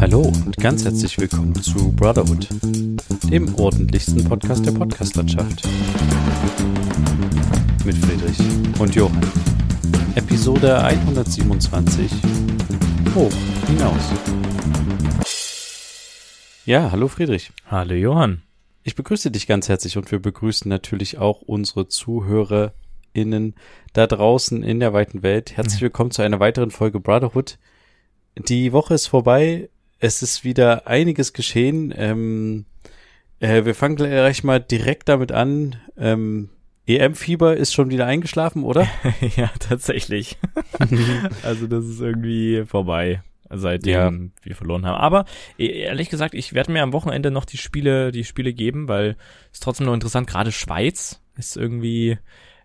Hallo und ganz herzlich willkommen zu Brotherhood, dem ordentlichsten Podcast der Podcastlandschaft. Mit Friedrich und Johann. Episode 127 Hoch hinaus. Ja, hallo Friedrich. Hallo Johann. Ich begrüße dich ganz herzlich und wir begrüßen natürlich auch unsere ZuhörerInnen da draußen in der weiten Welt. Herzlich willkommen zu einer weiteren Folge Brotherhood. Die Woche ist vorbei. Es ist wieder einiges geschehen. Ähm, äh, wir fangen gleich mal direkt damit an. Ähm, EM-Fieber ist schon wieder eingeschlafen, oder? ja, tatsächlich. also das ist irgendwie vorbei, seitdem Ja. wir verloren haben. Aber e- ehrlich gesagt, ich werde mir am Wochenende noch die Spiele, die Spiele geben, weil es trotzdem noch interessant. Gerade Schweiz ist irgendwie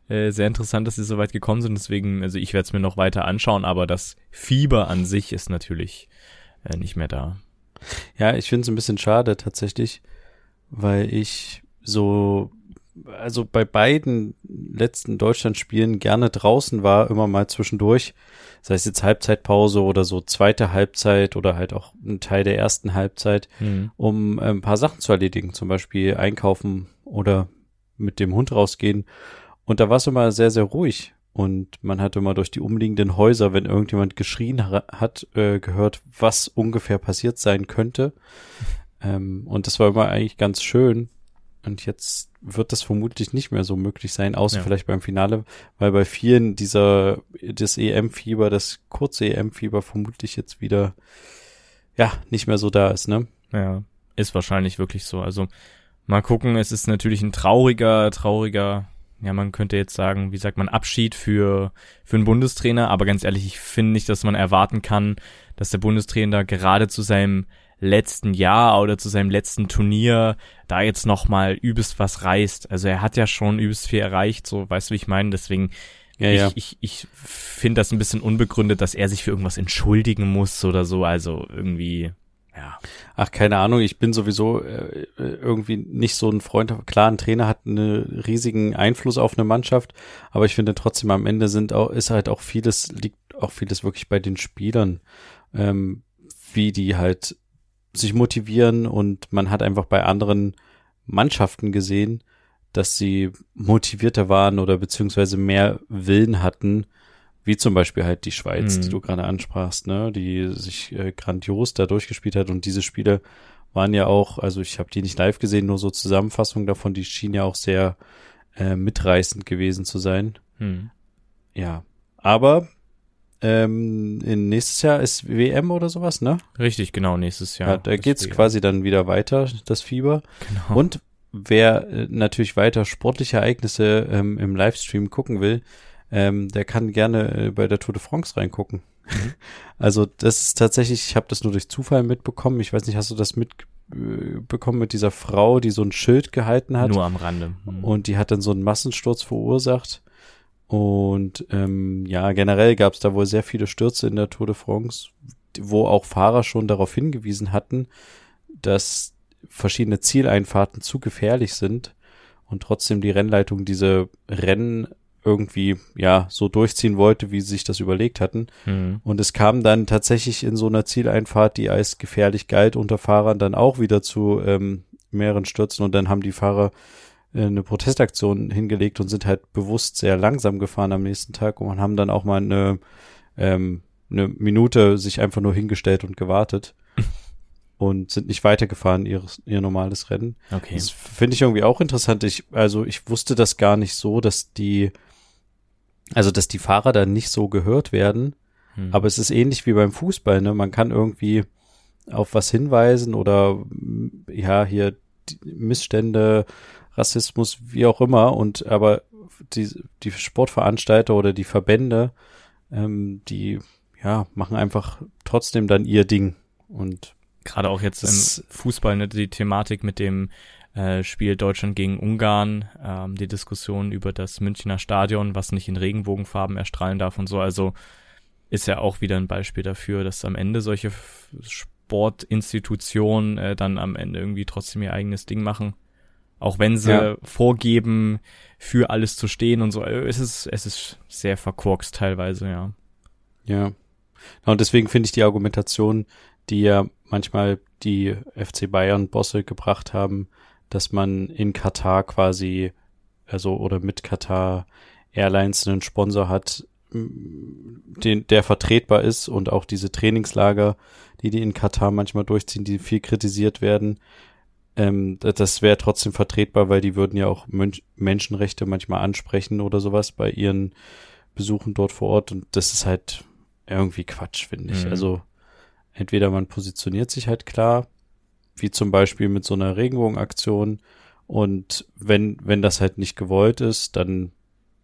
äh, sehr interessant, dass sie so weit gekommen sind. Deswegen, also ich werde es mir noch weiter anschauen, aber das Fieber an sich ist natürlich äh, nicht mehr da. Ja, ich finde es ein bisschen schade tatsächlich, weil ich so, also bei beiden letzten Deutschlandspielen gerne draußen war, immer mal zwischendurch, sei es jetzt Halbzeitpause oder so zweite Halbzeit oder halt auch ein Teil der ersten Halbzeit, Hm. um äh, ein paar Sachen zu erledigen, zum Beispiel einkaufen oder mit dem Hund rausgehen. Und da war es immer sehr, sehr ruhig. Und man hat immer durch die umliegenden Häuser, wenn irgendjemand geschrien ha- hat, äh, gehört, was ungefähr passiert sein könnte. Ähm, und das war immer eigentlich ganz schön. Und jetzt wird das vermutlich nicht mehr so möglich sein, außer Ja. vielleicht beim Finale, weil bei vielen dieser, das EM-Fieber, das kurze EM-Fieber vermutlich jetzt wieder, ja, nicht mehr so da ist, ne? Ja, ist wahrscheinlich wirklich so. Also mal gucken, es ist natürlich ein trauriger, trauriger, ja, man könnte jetzt sagen, wie sagt man, Abschied für, für einen Bundestrainer, aber ganz ehrlich, ich finde nicht, dass man erwarten kann, dass der Bundestrainer gerade zu seinem letzten Jahr oder zu seinem letzten Turnier da jetzt nochmal übelst was reißt. Also er hat ja schon übelst viel erreicht, so, weißt du, wie ich meine? Deswegen, Ja, ich, ja. ich, ich finde das ein bisschen unbegründet, dass er sich für irgendwas entschuldigen muss oder so. Also irgendwie, ja. Ach, keine Ahnung, ich bin sowieso äh, irgendwie nicht so ein Freund. Klar, ein Trainer hat einen riesigen Einfluss auf eine Mannschaft, aber ich finde trotzdem am Ende sind auch, ist halt auch vieles, liegt auch vieles wirklich bei den Spielern, ähm, wie die halt sich motivieren und man hat einfach bei anderen Mannschaften gesehen, dass sie motivierter waren oder beziehungsweise mehr Willen hatten, wie zum Beispiel halt die Schweiz, Mhm. die du gerade ansprachst, ne, die sich äh, grandios da durchgespielt hat und diese Spiele waren ja auch, also ich habe die nicht live gesehen, nur so Zusammenfassungen davon, die schienen ja auch sehr äh, mitreißend gewesen zu sein. Hm. Ja, aber ähm, in nächstes Jahr ist WM oder sowas, ne? Richtig, genau, nächstes Jahr. Ja, da geht's quasi dann wieder weiter, das Fieber. Genau. Und wer äh, natürlich weiter sportliche Ereignisse ähm, im Livestream gucken will, ähm, der kann gerne äh, bei der Tour de France reingucken. Mhm. Also das ist tatsächlich, ich habe das nur durch Zufall mitbekommen. Ich weiß nicht, hast du das mitbekommen mit dieser Frau, die so ein Schild gehalten hat Nur am Rande. Hm. und die hat dann so einen Massensturz verursacht. Und ähm, ja, generell gab es da wohl sehr viele Stürze in der Tour de France, wo auch Fahrer schon darauf hingewiesen hatten, dass verschiedene Zieleinfahrten zu gefährlich sind und trotzdem die Rennleitung diese Rennen irgendwie ja so durchziehen wollte, wie sie sich das überlegt hatten. Hm. Und es kam dann tatsächlich in so einer Zieleinfahrt, die als gefährlich galt unter Fahrern, dann auch wieder zu ähm, mehreren Stürzen und dann haben die Fahrer äh, eine Protestaktion hingelegt und sind halt bewusst sehr langsam gefahren am nächsten Tag und haben dann auch mal eine, ähm, eine Minute sich einfach nur hingestellt und gewartet und sind nicht weitergefahren, ihr, ihr normales Rennen. Okay. Das finde ich irgendwie auch interessant. Ich, also ich wusste das gar nicht so, dass die, also dass die Fahrer dann nicht so gehört werden. Hm. Aber es ist ähnlich wie beim Fußball, ne? Man kann irgendwie auf was hinweisen oder m, ja, hier Missstände, Rassismus, wie auch immer. Und aber die, die Sportveranstalter oder die Verbände, ähm, die ja, machen einfach trotzdem dann ihr Ding. Und Gerade auch jetzt im Fußball, ne, die Thematik mit dem äh, Spiel Deutschland gegen Ungarn, ähm, die Diskussion über das Münchner Stadion, was nicht in Regenbogenfarben erstrahlen darf und so. Also ist ja auch wieder ein Beispiel dafür, dass am Ende solche Sportinstitutionen äh, dann am Ende irgendwie trotzdem ihr eigenes Ding machen. Auch wenn sie Ja. vorgeben, für alles zu stehen und so. Äh, Es ist, es ist sehr verkorkst teilweise, ja. Ja. Und deswegen finde ich die Argumentation, die ja manchmal die FC Bayern Bosse gebracht haben, dass man in Katar quasi, also oder mit Katar Airlines einen Sponsor hat, den, der vertretbar ist und auch diese Trainingslager, die die in Katar manchmal durchziehen, die viel kritisiert werden, ähm, das wäre trotzdem vertretbar, weil die würden ja auch Mönch Menschenrechte manchmal ansprechen oder sowas bei ihren Besuchen dort vor Ort und das ist halt irgendwie Quatsch, finde ich. Mhm. Also entweder man positioniert sich halt klar, wie zum Beispiel mit so einer Regenbogenaktion und wenn, wenn das halt nicht gewollt ist, dann,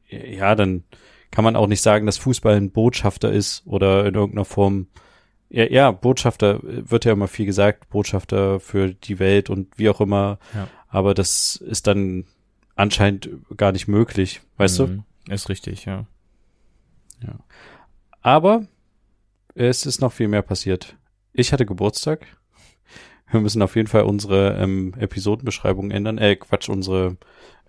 ja, dann kann man auch nicht sagen, dass Fußball ein Botschafter ist oder in irgendeiner Form ja, ja, Botschafter wird ja immer viel gesagt, Botschafter für die Welt und wie auch immer. Ja. Aber das ist dann anscheinend gar nicht möglich, weißt mhm. du? Ist richtig, ja. Ja. Aber es ist noch viel mehr passiert. Ich hatte Geburtstag. Wir müssen auf jeden Fall unsere ähm, Episodenbeschreibung ändern. Äh, Quatsch, unsere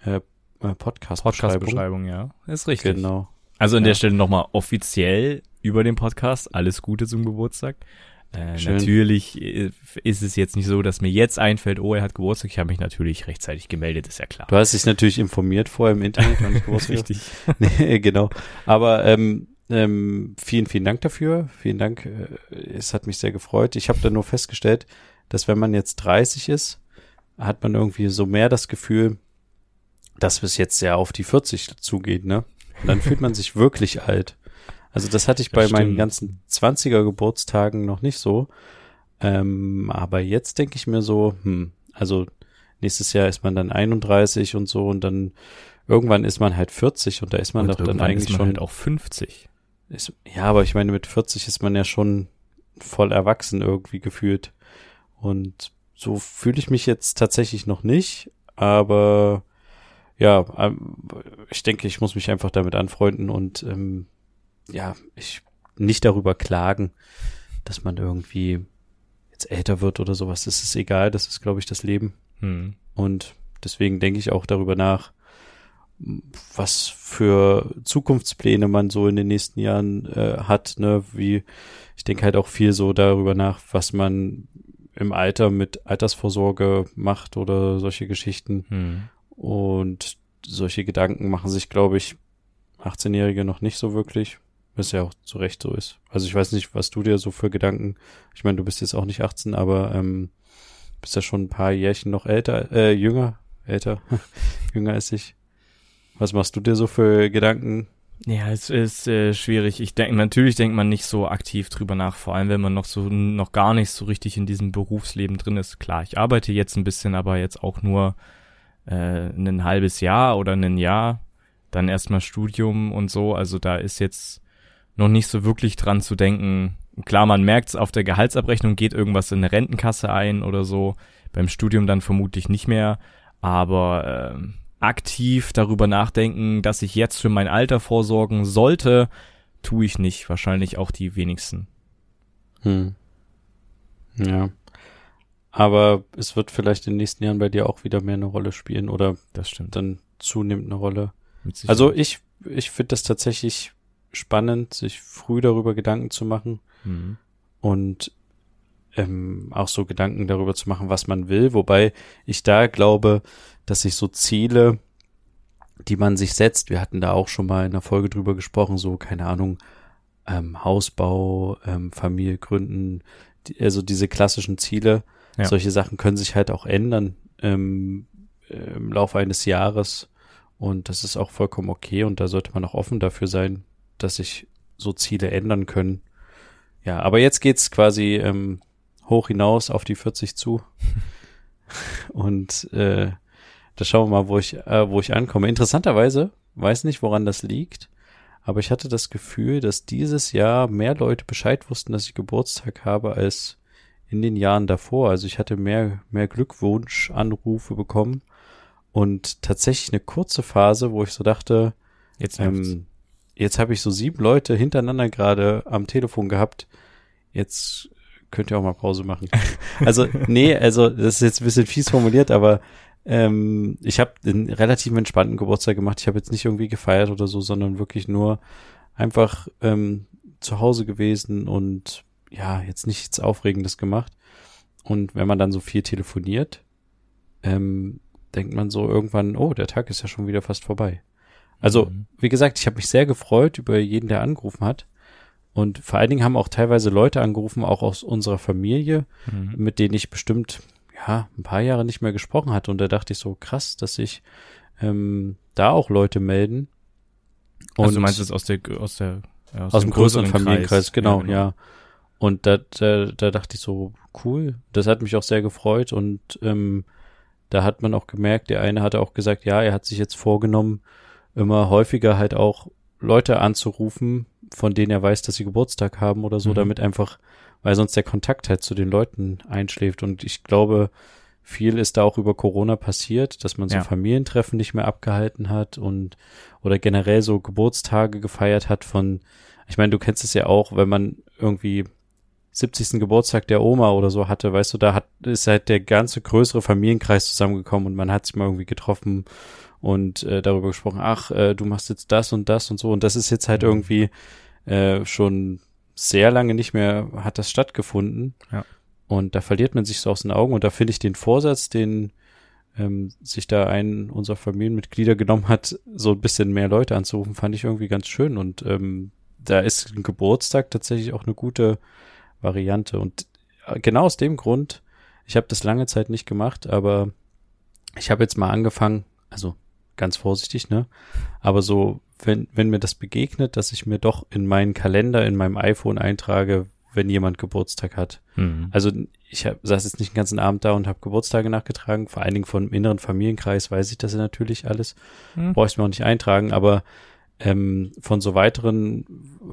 äh, Podcast-Beschreibung. Podcast-Beschreibung, ja. Ist richtig. Genau. Also an ja. der Stelle nochmal offiziell über den Podcast. Alles Gute zum Geburtstag. Äh, natürlich äh, ist es jetzt nicht so, dass mir jetzt einfällt, oh, er hat Geburtstag. Ich habe mich natürlich rechtzeitig gemeldet, ist ja klar. Du hast dich natürlich informiert vorher im Internet, wann ich Geburtstag Richtig. nee, genau. Aber ähm, ähm, vielen, vielen Dank dafür. Vielen Dank. Äh, es hat mich sehr gefreut. Ich habe da nur festgestellt, dass wenn man jetzt 30 ist, hat man irgendwie so mehr das Gefühl, dass es jetzt sehr auf die 40 zugeht, ne? Und dann fühlt man sich wirklich alt. Also das hatte ich bei stimmt. meinen ganzen 20er Geburtstagen noch nicht so. Ähm, aber jetzt denke ich mir so, hm, also nächstes Jahr ist man dann 31 und so und dann irgendwann ist man halt 40 und da ist man und doch dann eigentlich ist man schon halt auch 50. Ist, ja, aber ich meine mit 40 ist man ja schon voll erwachsen irgendwie gefühlt und so fühle ich mich jetzt tatsächlich noch nicht, aber ja, ähm, ich denke, ich muss mich einfach damit anfreunden und ähm, ja, ich nicht darüber klagen, dass man irgendwie jetzt älter wird oder sowas. Das ist egal, das ist, glaube ich, das Leben. Hm. Und deswegen denke ich auch darüber nach, was für Zukunftspläne man so in den nächsten Jahren äh, hat, ne, wie ich denke halt auch viel so darüber nach, was man im Alter mit Altersvorsorge macht oder solche Geschichten. Hm. Und solche Gedanken machen sich, glaube ich, 18-Jährige noch nicht so wirklich. Was ja auch zu Recht so ist. Also ich weiß nicht, was du dir so für Gedanken, ich meine, du bist jetzt auch nicht 18, aber ähm, bist ja schon ein paar Jährchen noch älter, äh, jünger, älter, jünger als ich. Was machst du dir so für Gedanken? Ja, es ist äh, schwierig. Ich denke, natürlich denkt man nicht so aktiv drüber nach, vor allem wenn man noch so noch gar nicht so richtig in diesem Berufsleben drin ist. Klar, ich arbeite jetzt ein bisschen, aber jetzt auch nur äh, ein halbes Jahr oder ein Jahr, dann erstmal Studium und so. Also da ist jetzt noch nicht so wirklich dran zu denken. Klar, man merkt es auf der Gehaltsabrechnung, geht irgendwas in eine Rentenkasse ein oder so. Beim Studium dann vermutlich nicht mehr. Aber äh, aktiv darüber nachdenken, dass ich jetzt für mein Alter vorsorgen sollte, tue ich nicht. Wahrscheinlich auch die wenigsten. Hm. Ja. Aber es wird vielleicht in den nächsten Jahren bei dir auch wieder mehr eine Rolle spielen oder das stimmt. dann zunehmend eine Rolle. Also ich, ich finde das tatsächlich spannend, sich früh darüber Gedanken zu machen mhm. und ähm, auch so Gedanken darüber zu machen, was man will. Wobei ich da glaube, dass sich so Ziele, die man sich setzt, wir hatten da auch schon mal in der Folge drüber gesprochen, so, keine Ahnung, ähm, Hausbau, ähm, Familie gründen, die, also diese klassischen Ziele, ja. solche Sachen können sich halt auch ändern ähm, im Laufe eines Jahres. Und das ist auch vollkommen okay und da sollte man auch offen dafür sein, dass sich so Ziele ändern können. Ja, aber jetzt geht's quasi ähm, hoch hinaus auf die 40 zu. Und äh, da schauen wir mal, wo ich, äh, wo ich ankomme. Interessanterweise, weiß nicht, woran das liegt, aber ich hatte das Gefühl, dass dieses Jahr mehr Leute Bescheid wussten, dass ich Geburtstag habe, als in den Jahren davor. Also ich hatte mehr, mehr Glückwunsch-Anrufe bekommen und tatsächlich eine kurze Phase, wo ich so dachte, jetzt ähm, jetzt habe ich so sieben Leute hintereinander gerade am Telefon gehabt. Jetzt könnt ihr auch mal Pause machen. Also, nee, also das ist jetzt ein bisschen fies formuliert, aber ähm, ich habe einen relativ entspannten Geburtstag gemacht. Ich habe jetzt nicht irgendwie gefeiert oder so, sondern wirklich nur einfach ähm, zu Hause gewesen und ja, jetzt nichts Aufregendes gemacht. Und wenn man dann so viel telefoniert, ähm, denkt man so irgendwann, oh, der Tag ist ja schon wieder fast vorbei. Also, Mhm. wie gesagt, ich habe mich sehr gefreut über jeden, der angerufen hat. Und vor allen Dingen haben auch teilweise Leute angerufen, auch aus unserer Familie, Mhm. mit denen ich bestimmt, ja, ein paar Jahre nicht mehr gesprochen hatte. Und da dachte ich so, krass, dass sich ähm, da auch Leute melden. also du meinst es aus der, aus der, ja, aus dem größeren Familienkreis, Kreis. genau, ja. Und da, da, da dachte ich so, cool. Das hat mich auch sehr gefreut und ähm, da hat man auch gemerkt, der eine hatte auch gesagt, ja, er hat sich jetzt vorgenommen, immer häufiger halt auch Leute anzurufen, von denen er weiß, dass sie Geburtstag haben oder so, Mhm. damit einfach, weil sonst der Kontakt halt zu den Leuten einschläft. Und ich glaube, viel ist da auch über Corona passiert, dass man so Ja. Familientreffen nicht mehr abgehalten hat und oder generell so Geburtstage gefeiert hat von, ich meine, du kennst es ja auch, wenn man irgendwie 70. Geburtstag der Oma oder so hatte, weißt du, da hat ist halt der ganze größere Familienkreis zusammengekommen und man hat sich mal irgendwie getroffen und äh, darüber gesprochen, ach, äh, du machst jetzt das und das und so und das ist jetzt halt Mhm. irgendwie äh, schon sehr lange nicht mehr hat das stattgefunden. Ja. Und da verliert man sich so aus den Augen und da finde ich den Vorsatz, den ähm, sich da ein unserer Familienmitglieder genommen hat, so ein bisschen mehr Leute anzurufen, fand ich irgendwie ganz schön. Und ähm, da ist ein Geburtstag tatsächlich auch eine gute Variante. Und äh, genau aus dem Grund, ich habe das lange Zeit nicht gemacht, aber ich habe jetzt mal angefangen, also ganz vorsichtig, ne? Aber so, wenn, wenn mir das begegnet, dass ich mir doch in meinen Kalender, in meinem iPhone eintrage, wenn jemand Geburtstag hat. Mhm. Also ich hab, saß jetzt nicht den ganzen Abend da und habe Geburtstage nachgetragen. Vor allen Dingen von im inneren Familienkreis weiß ich das ja natürlich alles. Hm. Brauche ich mir auch nicht eintragen, aber ähm, von so weiteren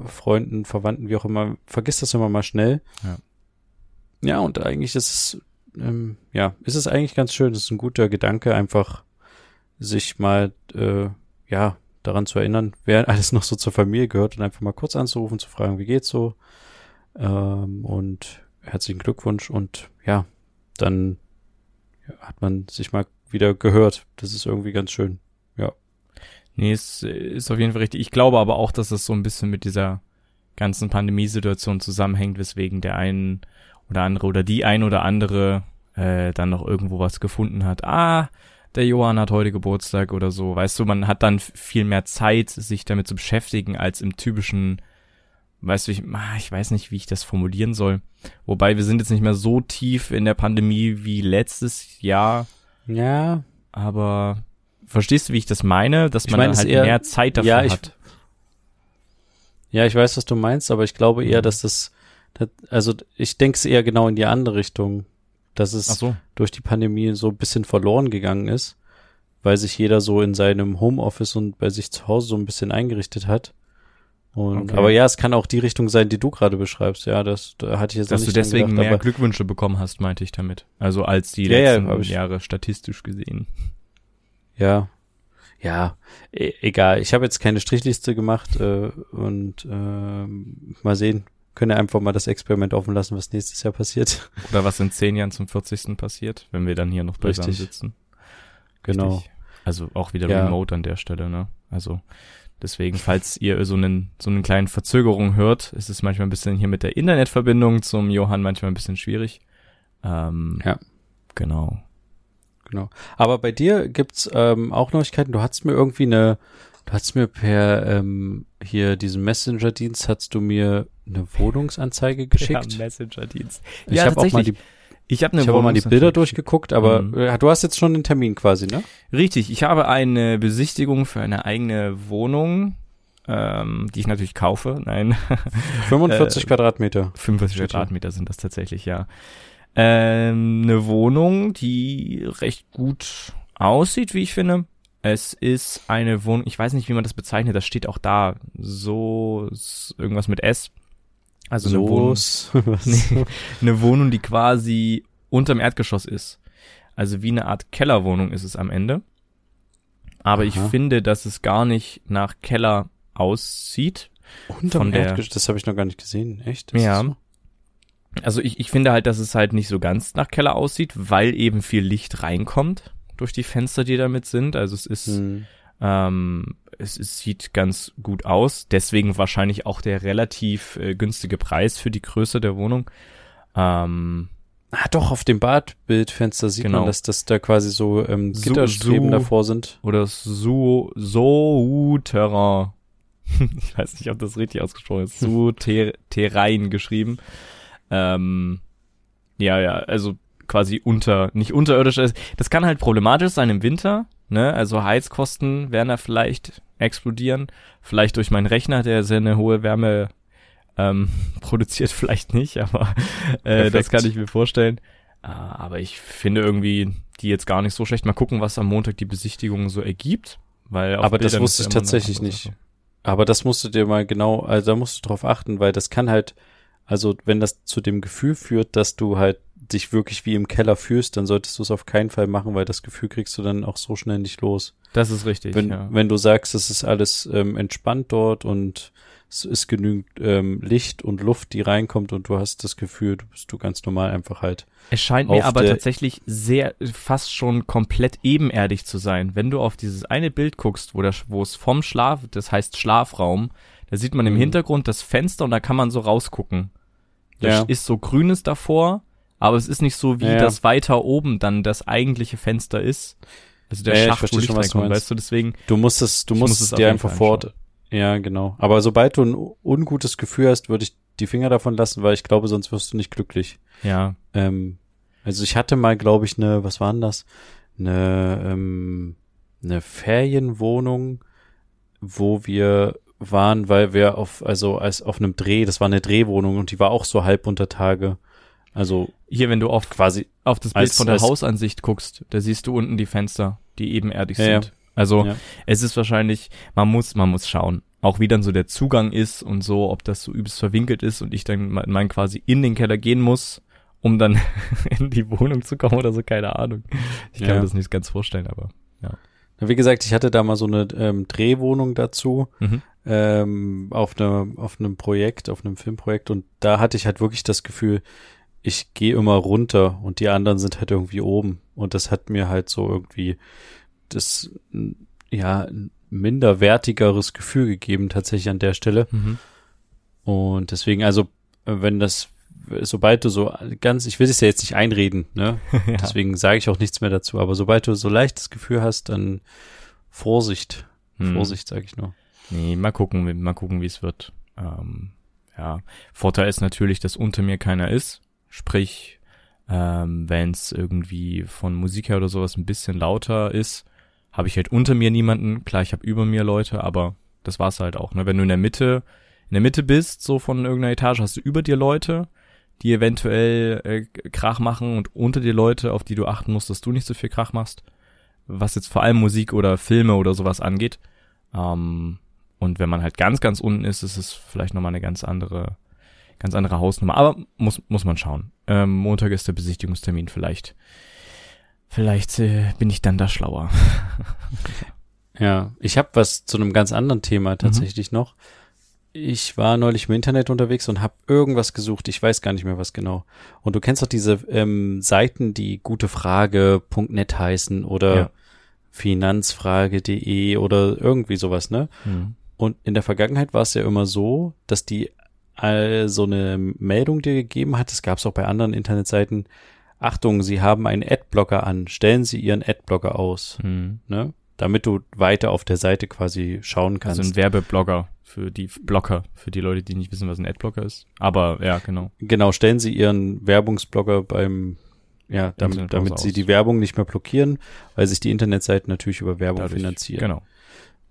Freunden, Verwandten, wie auch immer, vergiss das immer mal schnell. Ja. Ja, und eigentlich ist es, ähm, ja, ist es eigentlich ganz schön. Es ist ein guter Gedanke, einfach sich mal, äh, ja, daran zu erinnern, wer alles noch so zur Familie gehört und einfach mal kurz anzurufen, zu fragen, wie geht's so? Ähm, und herzlichen Glückwunsch und ja, dann hat man sich mal wieder gehört. Das ist irgendwie ganz schön. Nee, es ist auf jeden Fall richtig. Ich glaube aber auch, dass es so ein bisschen mit dieser ganzen Pandemiesituation zusammenhängt, weswegen der ein oder andere oder die ein oder andere äh, dann noch irgendwo was gefunden hat. Ah, der Johann hat heute Geburtstag oder so. Weißt du, man hat dann viel mehr Zeit, sich damit zu beschäftigen, als im typischen, weißt du, ich, ich weiß nicht, wie ich das formulieren soll. Wobei wir sind jetzt nicht mehr so tief in der Pandemie wie letztes Jahr, Ja, aber verstehst du, wie ich das meine? Dass Ich man es halt eher- mehr Zeit dafür ja, ich, hat. ja, ich weiß, was du meinst, aber ich glaube eher, Mhm. dass das, das also ich denke es eher genau in die andere Richtung, dass es so. durch die Pandemie so ein bisschen verloren gegangen ist, weil sich jeder so in seinem Homeoffice und bei sich zu Hause so ein bisschen eingerichtet hat. Und, Okay. aber ja, es kann auch die Richtung sein, die du gerade beschreibst. Ja, das da hatte ich jetzt Dass du nicht dran deswegen gedacht, mehr Glückwünsche bekommen hast, meinte ich damit. Also als die Ja, ja, letzten ich- Jahre statistisch gesehen. Ja, ja, e egal. Ich habe jetzt keine Strichliste gemacht äh, und ähm, mal sehen. Können einfach mal das Experiment offen lassen, was nächstes Jahr passiert. Oder was in zehn Jahren zum 40. passiert, wenn wir dann hier noch beisammen sitzen. Genau. Richtig. Also auch wieder Ja. remote an der Stelle, ne? Also deswegen, falls ihr so einen so einen kleinen Verzögerung hört, ist es manchmal ein bisschen hier mit der Internetverbindung zum Johann manchmal ein bisschen schwierig. Ähm, Ja. Genau. Genau. Aber bei dir gibt's ähm, auch Neuigkeiten. Du hast mir irgendwie eine, du hast mir per ähm, hier diesen Messenger-Dienst hast du mir eine Wohnungsanzeige geschickt. Messenger-Dienst. ich ja, habe auch mal die, Ich habe habe auch mal die Bilder durchgeguckt, aber Mhm. äh, du hast jetzt schon den Termin quasi, ne? Richtig, ich habe eine Besichtigung für eine eigene Wohnung, ähm, die ich natürlich kaufe. Nein, 45 Äh, Quadratmeter. 45 Steht hier. Quadratmeter sind das tatsächlich, ja. Ähm, eine Wohnung, die recht gut aussieht, wie ich finde. Es ist eine Wohnung, ich weiß nicht, wie man das bezeichnet, das steht auch da, so irgendwas mit S. Also eine Wohnung, So? Nee. eine Wohnung, die quasi unterm Erdgeschoss ist. Also wie eine Art Kellerwohnung ist es am Ende. Aber ich Aha. finde, dass es gar nicht nach Keller aussieht. Unterm Erdgeschoss, das habe ich noch gar nicht gesehen. Echt? Ja. das so? Also ich, ich finde halt, dass es halt nicht so ganz nach Keller aussieht, weil eben viel Licht reinkommt durch die Fenster, die damit sind. Also es ist, Hm. ähm, es, es sieht ganz gut aus. Deswegen wahrscheinlich auch der relativ äh, günstige Preis für die Größe der Wohnung. Ähm, Ah, doch, auf dem Badbildfenster sieht Genau. man, dass das da quasi so ähm, Su- Gitterstreben Su- davor sind. Oder Su Souterrain. ich weiß nicht, ob das richtig ausgesprochen ist. Souterrain geschrieben. Ähm, ja, ja, also quasi unter, nicht unterirdisch ist. Das kann halt problematisch sein im Winter, ne? Also Heizkosten werden da vielleicht explodieren. Vielleicht durch meinen Rechner, der sehr eine hohe Wärme ähm, produziert, vielleicht nicht, aber äh, das kann ich mir vorstellen. Äh, aber ich finde irgendwie die jetzt gar nicht so schlecht. Mal gucken, was am Montag die Besichtigung so ergibt. Weil Aber das Bildern wusste ist ich tatsächlich nicht. Aber das musst du dir mal genau, also da musst du drauf achten, weil das kann halt, also wenn das zu dem Gefühl führt, dass du halt dich wirklich wie im Keller fühlst, dann solltest du es auf keinen Fall machen, weil das Gefühl kriegst du dann auch so schnell nicht los. Das ist richtig, Wenn, ja. wenn du sagst, es ist alles ähm, entspannt dort und es ist genügend ähm, Licht und Luft, die reinkommt und du hast das Gefühl, du bist du ganz normal einfach halt. Es scheint mir aber tatsächlich sehr, fast schon komplett ebenerdig zu sein. Wenn du auf dieses eine Bild guckst, wo, das, wo es vom Schlaf, das heißt Schlafraum, da sieht man im Mhm. Hintergrund das Fenster und da kann man so rausgucken. Da Ja. ist so grünes davor, aber es ist nicht so, wie Ja, ja. das weiter oben dann das eigentliche Fenster ist. Also der Ja, ja, ich Schacht, wo Licht schon, was du reinkommt, meinst. weißt du, deswegen, Du musst es, du musst muss es dir einfach fort. Ja, genau. Aber sobald du ein ungutes Gefühl hast, würde ich die Finger davon lassen, weil ich glaube, sonst wirst du nicht glücklich. ja, Ähm, also ich hatte mal, glaube ich, eine, was war denn das? Eine, ähm, eine Ferienwohnung, wo wir waren, weil wir auf, also als auf einem Dreh, das war eine Drehwohnung und die war auch so halb unter Tage. Also hier, wenn du auf, quasi, auf das Bild Als- von der Hausansicht guckst, da siehst du unten die Fenster, die ebenerdig Ja, ja. sind. Also, Ja. es ist wahrscheinlich, man muss, man muss schauen. Auch wie dann so der Zugang ist und so, ob das so übelst verwinkelt ist und ich dann mein, quasi in den Keller gehen muss, um dann in die Wohnung zu kommen oder so, keine Ahnung. Ich kann Ja. mir das nicht ganz vorstellen, aber. wie gesagt, ich hatte da mal so eine ähm, Drehwohnung dazu. Mhm. ähm, auf, ne, auf einem Projekt, auf einem Filmprojekt und da hatte ich halt wirklich das Gefühl, ich gehe immer runter und die anderen sind halt irgendwie oben und das hat mir halt so irgendwie das ja ein minderwertigeres Gefühl gegeben tatsächlich an der Stelle Mhm. und deswegen also wenn das sobald du so ganz ich will es ja jetzt nicht einreden ne ja. deswegen sage ich auch nichts mehr dazu aber sobald du so leichtes Gefühl hast dann Vorsicht Hm. Vorsicht sage ich nur Nee, mal gucken, mal gucken, wie es wird. Ähm, ja, Vorteil ist natürlich, dass unter mir keiner ist. Sprich, ähm, wenn es irgendwie von Musik her oder sowas ein bisschen lauter ist, habe ich halt unter mir niemanden. Klar, ich habe über mir Leute, aber das war's halt auch. Ne? Wenn du in der Mitte, in der Mitte bist, so von irgendeiner Etage, hast du über dir Leute, die eventuell äh, Krach machen und unter dir Leute, auf die du achten musst, dass du nicht so viel Krach machst. Was jetzt vor allem Musik oder Filme oder sowas angeht. Ähm, und wenn man halt ganz, ganz unten ist, ist es vielleicht nochmal eine ganz andere, ganz andere Hausnummer. Aber muss, muss man schauen. Ähm, Montag ist der Besichtigungstermin vielleicht. Vielleicht äh, bin ich dann da schlauer. Ja, ich habe was zu einem ganz anderen Thema tatsächlich noch. Ich war neulich im Internet unterwegs und habe irgendwas gesucht. Ich weiß gar nicht mehr was genau. Und du kennst doch diese ähm, Seiten, die gutefrage.net heißen oder Ja. finanzfrage.de oder irgendwie sowas, ne? Hm. Und in der Vergangenheit war es ja immer so, dass die all so eine Meldung dir gegeben hat. Das gab es auch bei anderen Internetseiten. Achtung, Sie haben einen Adblocker an. Stellen Sie Ihren Adblocker aus, Hm. ne? Damit du weiter auf der Seite quasi schauen kannst. Also ein Werbeblogger für die Blocker, für die Leute, die nicht wissen, was ein Adblocker ist. Aber ja, genau. Genau, stellen Sie Ihren Werbungsblogger beim, ja, damit, damit Sie aus. die Werbung nicht mehr blockieren, weil sich die Internetseiten natürlich über Werbung Dadurch. finanzieren. Genau.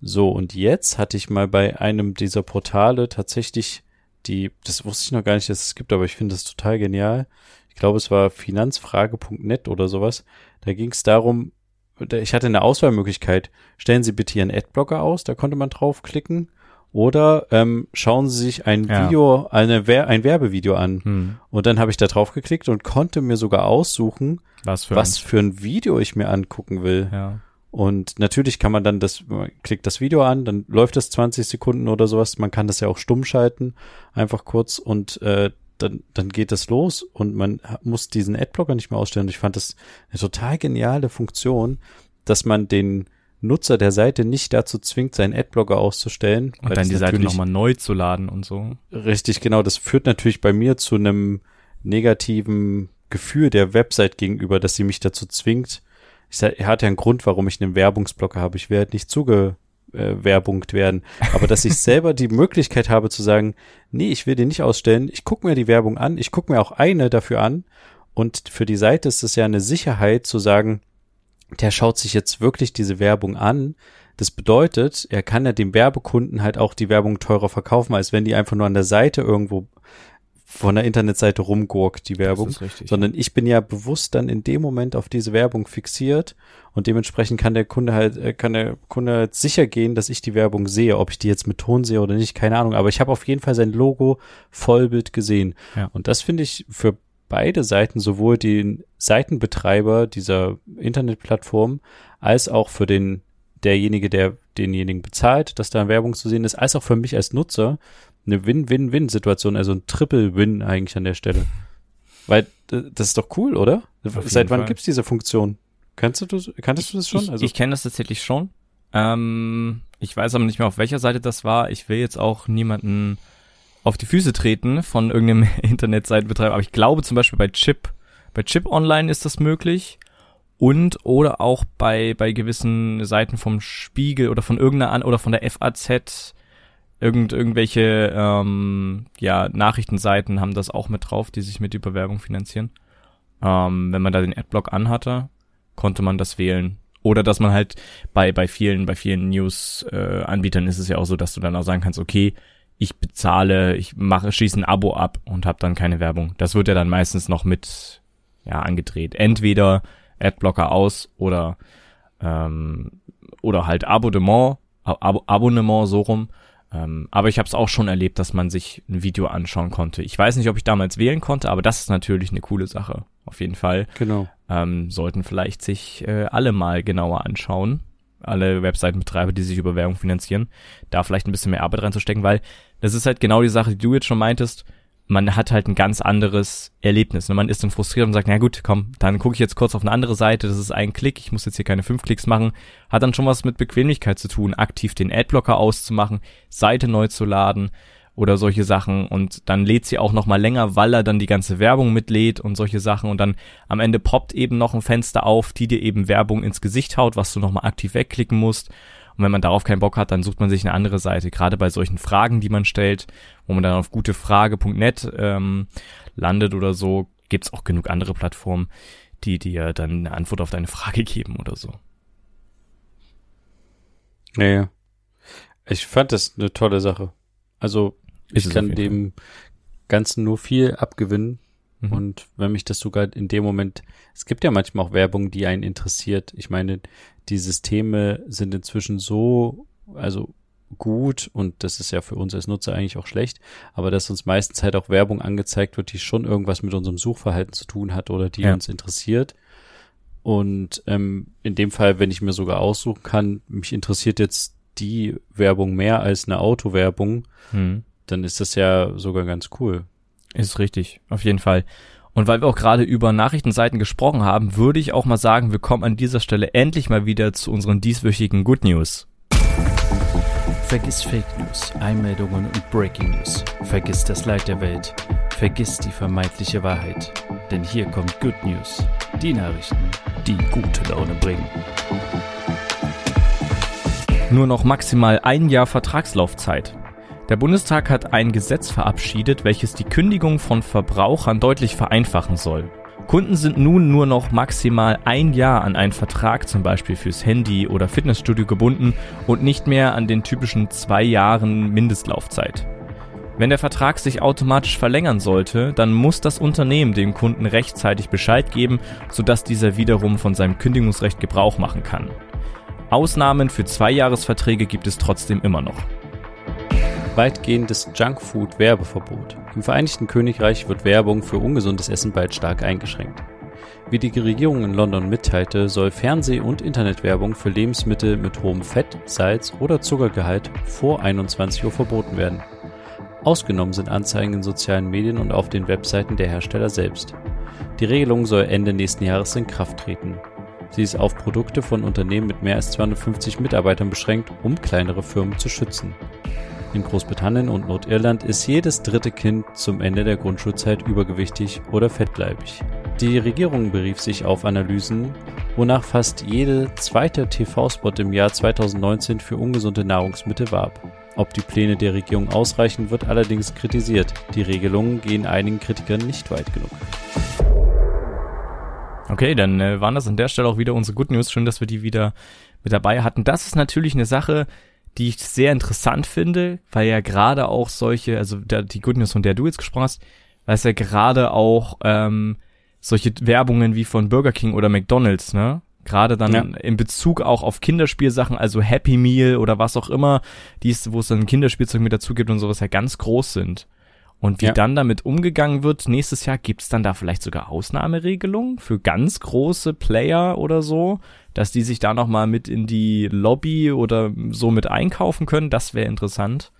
So, und jetzt hatte ich mal bei einem dieser Portale tatsächlich die, das wusste ich noch gar nicht, dass es gibt, aber ich finde das total genial. Ich glaube, es war finanzfrage.net oder sowas. Da ging es darum, da- ich hatte eine Auswahlmöglichkeit. Stellen Sie bitte Ihren Adblocker aus, da konnte man draufklicken. Oder ähm, schauen Sie sich ein Ja. Video, eine, Wer- ein Werbevideo an. Hm. Und dann habe ich da drauf geklickt und konnte mir sogar aussuchen, Was für was für ein Video ich mir angucken will. ein, ja. Und natürlich kann man dann das, man klickt das Video an, dann läuft das 20 Sekunden oder sowas. Man kann das ja auch stumm schalten, einfach kurz und äh, dann, dann geht das los und man muss diesen Adblocker nicht mehr ausstellen. Und ich fand das eine total geniale Funktion, dass man den Nutzer der Seite nicht dazu zwingt, seinen Adblocker auszustellen. Und dann die Seite nochmal neu zu laden und so. Richtig, genau. Das führt natürlich bei mir zu einem negativen Gefühl der Website gegenüber, dass sie mich dazu zwingt. Ich sag, er hat ja einen Grund, warum ich einen Werbungsblocker habe. Ich werde nicht zugewerbungt werden. Aber dass ich selber die Möglichkeit habe zu sagen, nee, ich will den nicht ausstellen. Ich gucke mir die Werbung an. Ich gucke mir auch eine dafür an. Und für die Seite ist es ja eine Sicherheit zu sagen, der schaut sich jetzt wirklich diese Werbung an. Das bedeutet, er kann ja dem Werbekunden halt auch die Werbung teurer verkaufen, als wenn die einfach nur an der Seite irgendwo von der Internetseite rumgurkt, die Werbung, richtig, sondern ich bin ja bewusst dann in dem Moment auf diese Werbung fixiert und dementsprechend kann der Kunde halt, äh, kann der Kunde halt sicher gehen, dass ich die Werbung sehe, ob ich die jetzt mit Ton sehe oder nicht, keine Ahnung, aber ich habe auf jeden Fall sein Logo Vollbild gesehen. Ja. und das finde ich für beide Seiten, sowohl den Seitenbetreiber dieser Internetplattform als auch für den derjenige, der denjenigen bezahlt, dass da Werbung zu sehen ist, als auch für mich als Nutzer eine Win-Win-Win-Situation, also ein Triple-Win eigentlich an der Stelle. Weil das ist doch cool, oder? Seit wann Fall. gibt's diese Funktion? Kannst du das, kanntest du das schon? Ich, Also ich kenne das tatsächlich schon. Ähm, ich weiß aber nicht mehr, auf welcher Seite das war. Ich will jetzt auch niemanden auf die Füße treten von irgendeinem Internetseitenbetreiber. Aber ich glaube zum Beispiel bei Chip, bei Chip Online ist das möglich. Und oder auch bei, bei gewissen Seiten vom Spiegel oder von irgendeiner an oder von der FAZ, irgend, irgendwelche ähm, ja, Nachrichtenseiten haben das auch mit drauf, die sich mit über Werbung finanzieren. Ähm, wenn man da den Adblock anhatte, konnte man das wählen. Oder dass man halt bei, bei vielen, bei vielen News-Anbietern äh, ist es ja auch so, dass du dann auch sagen kannst, okay, ich bezahle, ich mache, schieße ein Abo ab und habe dann keine Werbung. Das wird ja dann meistens noch mit ja, angedreht. Entweder Adblocker aus oder ähm, oder halt Abonnement, Ab Abonnement so rum. Ähm, aber ich habe es auch schon erlebt, dass man sich ein Video anschauen konnte. Ich weiß nicht, ob ich damals wählen konnte, aber das ist natürlich eine coole Sache. Auf jeden Fall genau. ähm, sollten vielleicht sich äh, alle mal genauer anschauen. Alle Webseitenbetreiber, die sich über Werbung finanzieren, da vielleicht ein bisschen mehr Arbeit reinzustecken, weil das ist halt genau die Sache, die du jetzt schon meintest. Man hat halt ein ganz anderes Erlebnis. Ne? Man ist dann frustriert und sagt, na gut, komm, dann gucke ich jetzt kurz auf eine andere Seite, das ist ein Klick, ich muss jetzt hier keine fünf Klicks machen. Hat dann schon was mit Bequemlichkeit zu tun, aktiv den Adblocker auszumachen, Seite neu zu laden oder solche Sachen und dann lädt sie auch noch mal länger, weil er dann die ganze Werbung mitlädt und solche Sachen und dann am Ende poppt eben noch ein Fenster auf, die dir eben Werbung ins Gesicht haut, was du noch mal aktiv wegklicken musst. Und wenn man darauf keinen Bock hat, dann sucht man sich eine andere Seite. Gerade bei solchen Fragen, die man stellt, wo man dann auf gutefrage.net ähm, landet oder so, gibt's auch genug andere Plattformen, die dir dann eine Antwort auf deine Frage geben oder so. Nee. Ich fand das eine tolle Sache. Also ich kann dem Ganzen nur viel abgewinnen. Mhm. Und wenn mich das sogar in dem Moment, es gibt ja manchmal auch Werbung, die einen interessiert. Ich meine, die Systeme sind inzwischen so, also gut und das ist ja für uns als Nutzer eigentlich auch schlecht, aber dass uns meistens halt auch Werbung angezeigt wird, die schon irgendwas mit unserem Suchverhalten zu tun hat oder die Ja. uns interessiert. Und ähm, in dem Fall, wenn ich mir sogar aussuchen kann, mich interessiert jetzt die Werbung mehr als eine Autowerbung, Mhm. dann ist das ja sogar ganz cool. Ist richtig, auf jeden Fall. Und weil wir auch gerade über Nachrichtenseiten gesprochen haben, würde ich auch mal sagen, wir kommen an dieser Stelle endlich mal wieder zu unseren dieswöchigen Good News. Vergiss Fake News, Einmeldungen und Breaking News. Vergiss das Leid der Welt. Vergiss die vermeintliche Wahrheit. Denn hier kommt Good News. Die Nachrichten, die gute Laune bringen. Nur noch maximal ein Jahr Vertragslaufzeit. Der Bundestag hat ein Gesetz verabschiedet, welches die Kündigung von Verbrauchern deutlich vereinfachen soll. Kunden sind nun nur noch maximal ein Jahr an einen Vertrag, zum Beispiel fürs Handy oder Fitnessstudio gebunden und nicht mehr an den typischen zwei Jahren Mindestlaufzeit. Wenn der Vertrag sich automatisch verlängern sollte, dann muss das Unternehmen dem Kunden rechtzeitig Bescheid geben, sodass dieser wiederum von seinem Kündigungsrecht Gebrauch machen kann. Ausnahmen für Zweijahresverträge gibt es trotzdem immer noch. Weitgehendes Junkfood-Werbeverbot. Im Vereinigten Königreich wird Werbung für ungesundes Essen bald stark eingeschränkt. Wie die Regierung in London mitteilte, soll Fernseh- und Internetwerbung für Lebensmittel mit hohem Fett, Salz oder Zuckergehalt vor 21 Uhr verboten werden. Ausgenommen sind Anzeigen in sozialen Medien und auf den Webseiten der Hersteller selbst. Die Regelung soll Ende nächsten Jahres in Kraft treten. Sie ist auf Produkte von Unternehmen mit mehr als 250 Mitarbeitern beschränkt, um kleinere Firmen zu schützen. In Großbritannien und Nordirland ist jedes dritte Kind zum Ende der Grundschulzeit übergewichtig oder fettleibig. Die Regierung berief sich auf Analysen, wonach fast jede zweite TV-Spot im Jahr 2019 für ungesunde Nahrungsmittel warb. Ob die Pläne der Regierung ausreichen, wird allerdings kritisiert. Die Regelungen gehen einigen Kritikern nicht weit genug. Okay, dann äh, waren das an der Stelle auch wieder unsere Good News. Schön, dass wir die wieder mit dabei hatten. Das ist natürlich eine Sache, die ich sehr interessant finde, weil ja gerade auch solche, also der, die Good News, von der du jetzt gesprochen hast, weil es ja gerade auch ähm, solche Werbungen wie von Burger King oder McDonald's, ne? Gerade dann ja. in Bezug auch auf Kinderspielsachen, also Happy Meal oder was auch immer, die ist, wo es dann Kinderspielzeug mit dazu gibt und sowas ja ganz groß sind. Und wie ja. dann damit umgegangen wird, nächstes Jahr gibt's dann da vielleicht sogar Ausnahmeregelungen für ganz große Player oder so, dass die sich da nochmal mit in die Lobby oder so mit einkaufen können, das wäre interessant.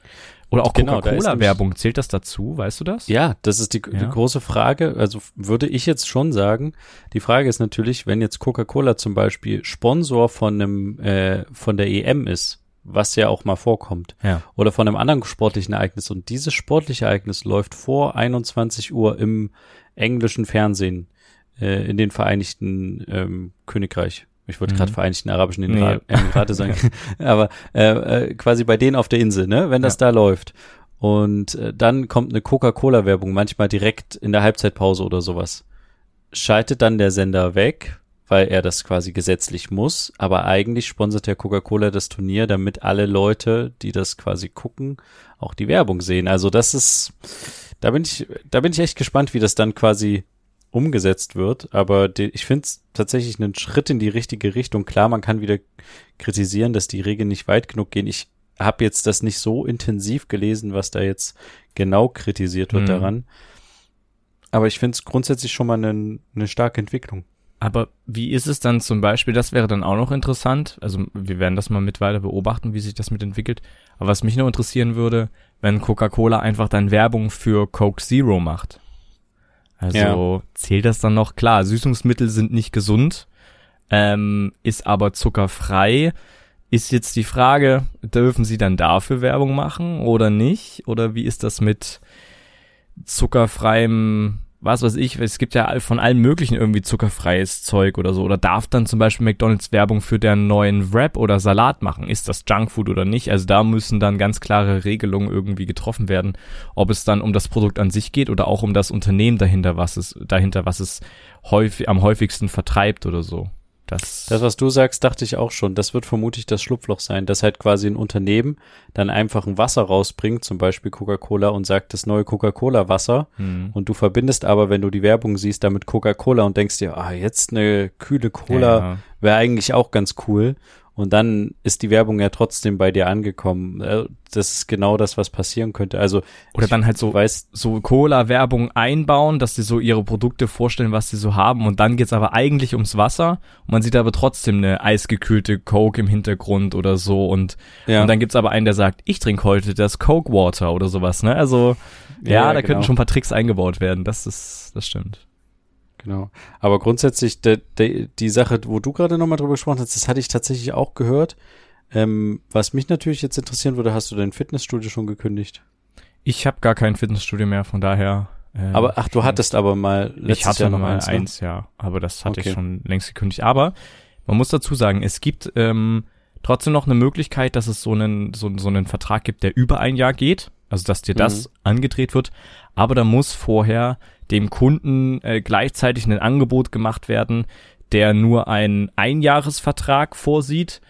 Oder auch genau, Coca-Cola-Werbung, zählt das dazu? Weißt du das? Ja, das ist die, ja. die, große Frage. Also würde ich jetzt schon sagen, die Frage ist natürlich, wenn jetzt Coca-Cola zum Beispiel Sponsor von einem, äh, von der EM ist, was ja auch mal vorkommt, ja. oder von einem anderen sportlichen Ereignis und dieses sportliche Ereignis läuft vor 21 Uhr im englischen Fernsehen äh, in den Vereinigten ähm, Königreich ich wollte mhm. gerade Vereinigten Arabischen nee. Emirate sagen, aber äh, äh, quasi bei denen auf der Insel, ne, wenn das ja. da läuft. Und äh, dann kommt eine Coca-Cola-Werbung, manchmal direkt in der Halbzeitpause oder sowas. Schaltet dann der Sender weg, weil er das quasi gesetzlich muss, aber eigentlich sponsert der Coca-Cola das Turnier, damit alle Leute, die das quasi gucken, auch die Werbung sehen. Also das ist, da bin ich, da bin ich echt gespannt, wie das dann quasi umgesetzt wird. Aber die, ich finde es tatsächlich einen Schritt in die richtige Richtung. Klar, man kann wieder kritisieren, dass die Regeln nicht weit genug gehen. Ich habe jetzt das nicht so intensiv gelesen, was da jetzt genau kritisiert wird mhm. daran. Aber ich finde es grundsätzlich schon mal eine, eine starke Entwicklung. Aber wie ist es dann zum Beispiel, das wäre dann auch noch interessant, also wir werden das mal mit weiter beobachten, wie sich das mitentwickelt. Aber was mich noch interessieren würde, wenn Coca-Cola einfach dann Werbung für Coke Zero macht. Also ja. zählt das dann noch? Klar, Süßungsmittel sind nicht gesund, ähm, ist aber zuckerfrei. Ist jetzt die Frage, dürfen sie dann dafür Werbung machen oder nicht? Oder wie ist das mit zuckerfreiem was weiß ich, es gibt ja von allen möglichen irgendwie zuckerfreies Zeug oder so. Oder darf dann zum Beispiel McDonalds Werbung für deren neuen Wrap oder Salat machen? Ist das Junkfood oder nicht? Also da müssen dann ganz klare Regelungen irgendwie getroffen werden, ob es dann um das Produkt an sich geht oder auch um das Unternehmen dahinter, was es, dahinter, was es häufig, am häufigsten vertreibt oder so. Das, das, was du sagst, dachte ich auch schon. Das wird vermutlich das Schlupfloch sein, dass halt quasi ein Unternehmen dann einfach ein Wasser rausbringt, zum Beispiel Coca-Cola und sagt das neue Coca-Cola-Wasser. Mhm. Und du verbindest aber, wenn du die Werbung siehst, damit Coca-Cola und denkst dir, ah, jetzt eine kühle Cola ja. wäre eigentlich auch ganz cool. Und dann ist die Werbung ja trotzdem bei dir angekommen. Äh, das ist genau das, was passieren könnte. Also oder dann halt so weiß, so Cola-Werbung einbauen, dass sie so ihre Produkte vorstellen, was sie so haben. Und dann geht's aber eigentlich ums Wasser. Und man sieht aber trotzdem eine eisgekühlte Coke im Hintergrund oder so. Und, ja. und dann gibt's aber einen, der sagt, ich trinke heute das Coke Water oder sowas. Ne? Also ja, ja da genau. könnten schon ein paar Tricks eingebaut werden. Das ist, das stimmt. Genau. Aber grundsätzlich, de, de, die Sache, wo du gerade nochmal drüber gesprochen hast, das hatte ich tatsächlich auch gehört. Ähm, was mich natürlich jetzt interessieren würde, hast du dein Fitnessstudio schon gekündigt? Ich habe gar kein Fitnessstudio mehr, von daher. Äh, aber ach, du hattest aber mal letztes ich hatte Jahr noch mal eins, ne? eins, ja, aber das hatte okay. ich schon längst gekündigt. Aber man muss dazu sagen, es gibt ähm, trotzdem noch eine Möglichkeit, dass es so einen so, so einen Vertrag gibt, der über ein Jahr geht, also dass dir das mhm. angedreht wird. Aber da muss vorher dem Kunden äh, gleichzeitig ein Angebot gemacht werden, der nur einen Einjahresvertrag vorsieht,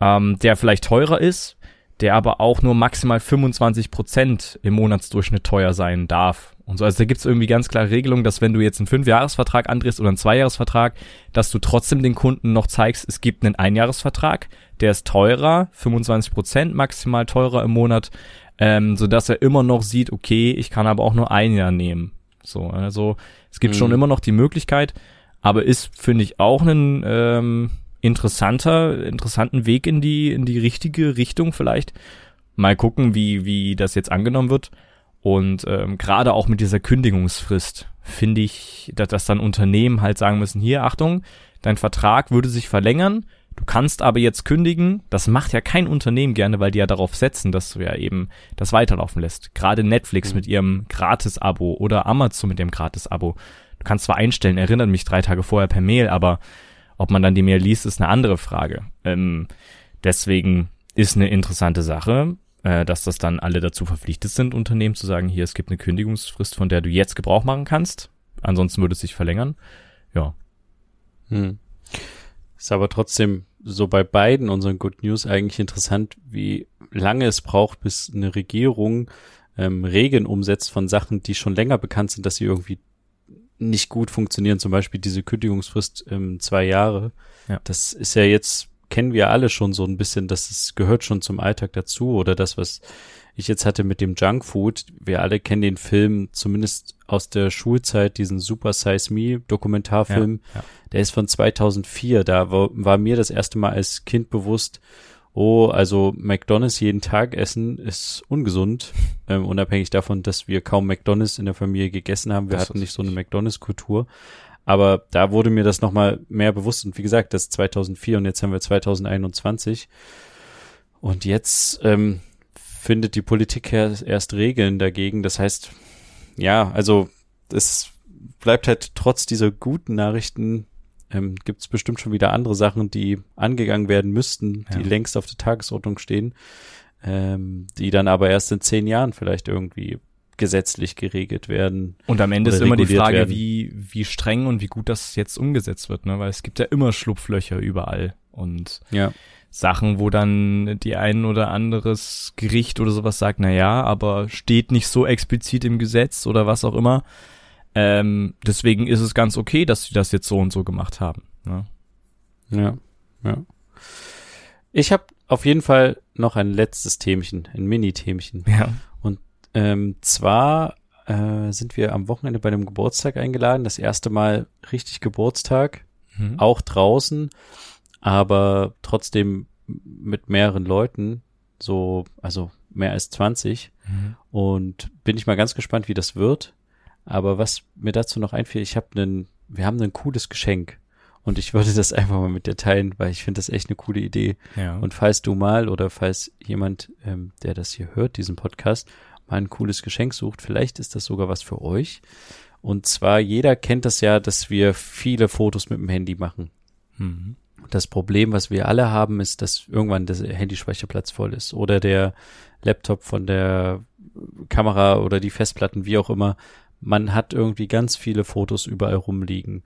ähm, der vielleicht teurer ist, der aber auch nur maximal 25 Prozent im Monatsdurchschnitt teuer sein darf. Und so, also da gibt's irgendwie ganz klare Regelungen, dass wenn du jetzt einen Fünfjahresvertrag andrehst oder einen Zweijahresvertrag, dass du trotzdem den Kunden noch zeigst, es gibt einen Einjahresvertrag, der ist teurer, 25 Prozent maximal teurer im Monat, ähm, so dass er immer noch sieht, okay, ich kann aber auch nur ein Jahr nehmen. So, also es gibt mhm. schon immer noch die Möglichkeit, aber ist, finde ich, auch ein ähm, interessanter, interessanten Weg in die, in die richtige Richtung vielleicht. Mal gucken, wie, wie das jetzt angenommen wird. Und ähm, gerade auch mit dieser Kündigungsfrist finde ich, dass, dass dann Unternehmen halt sagen müssen, hier, Achtung, dein Vertrag würde sich verlängern, Du kannst aber jetzt kündigen. Das macht ja kein Unternehmen gerne, weil die ja darauf setzen, dass du ja eben das weiterlaufen lässt. Gerade Netflix mhm. mit ihrem Gratis-Abo oder Amazon mit dem Gratis-Abo. Du kann zwar einstellen, erinnert mich drei Tage vorher per Mail, aber ob man dann die Mail liest, ist eine andere Frage. Ähm, deswegen ist eine interessante Sache, äh, dass das dann alle dazu verpflichtet sind, Unternehmen zu sagen, hier, es gibt eine Kündigungsfrist, von der du jetzt Gebrauch machen kannst. Ansonsten würde es sich verlängern. Ja. Hm. Ist aber trotzdem so bei beiden unseren Good News eigentlich interessant, wie lange es braucht, bis eine Regierung ähm, Regeln umsetzt von Sachen, die schon länger bekannt sind, dass sie irgendwie nicht gut funktionieren. Zum Beispiel diese Kündigungsfrist ähm, zwei Jahre. Ja. Das ist ja jetzt, kennen wir alle schon so ein bisschen, dass es gehört schon zum Alltag dazu oder das, was ich jetzt hatte mit dem Junkfood. Wir alle kennen den Film zumindest aus der Schulzeit, diesen Super Size Me Dokumentarfilm. Ja, ja. Der ist von 2004. Da war, war mir das erste Mal als Kind bewusst, oh, also McDonald's jeden Tag essen ist ungesund, ähm, unabhängig davon, dass wir kaum McDonald's in der Familie gegessen haben. Wir Das hatten nicht so eine McDonald's-Kultur. Aber da wurde mir das nochmal mehr bewusst. Und wie gesagt, das ist 2004 und jetzt haben wir 2021. Und jetzt ähm, findet die Politik erst Regeln dagegen. Das heißt, ja, also es bleibt halt trotz dieser guten Nachrichten ähm, gibt es bestimmt schon wieder andere Sachen, die angegangen werden müssten, die Ja. längst auf der Tagesordnung stehen, ähm, die dann aber erst in zehn Jahren vielleicht irgendwie gesetzlich geregelt werden. Und am Ende ist immer die Frage, werden. wie, wie streng und wie gut das jetzt umgesetzt wird, ne? Weil es gibt ja immer Schlupflöcher überall und Ja. Sachen, wo dann die ein oder anderes Gericht oder sowas sagt, na ja, aber steht nicht so explizit im Gesetz oder was auch immer. Ähm, deswegen ist es ganz okay, dass sie das jetzt so und so gemacht haben. Ne? Ja, ja. Ich habe auf jeden Fall noch ein letztes Themchen, ein Mini-Themchen. Ja. Ähm, zwar äh, sind wir am Wochenende bei einem Geburtstag eingeladen, das erste Mal richtig Geburtstag, Mhm. auch draußen, aber trotzdem mit mehreren Leuten, so, also mehr als 20. Mhm. Und bin ich mal ganz gespannt, wie das wird. Aber was mir dazu noch einfiel, ich habe einen, wir haben ein cooles Geschenk. Und ich würde das einfach mal mit dir teilen, weil ich finde das echt eine coole Idee. Ja. Und falls du mal oder falls jemand, ähm, der das hier hört, diesen Podcast, mal ein cooles Geschenk sucht, vielleicht ist das sogar was für euch. Und zwar, jeder kennt das ja, dass wir viele Fotos mit dem Handy machen. mhm. Das Problem, was wir alle haben, ist, dass irgendwann der Handyspeicherplatz voll ist oder der Laptop von der Kamera oder die Festplatten, wie auch immer. Man hat irgendwie ganz viele Fotos überall rumliegen.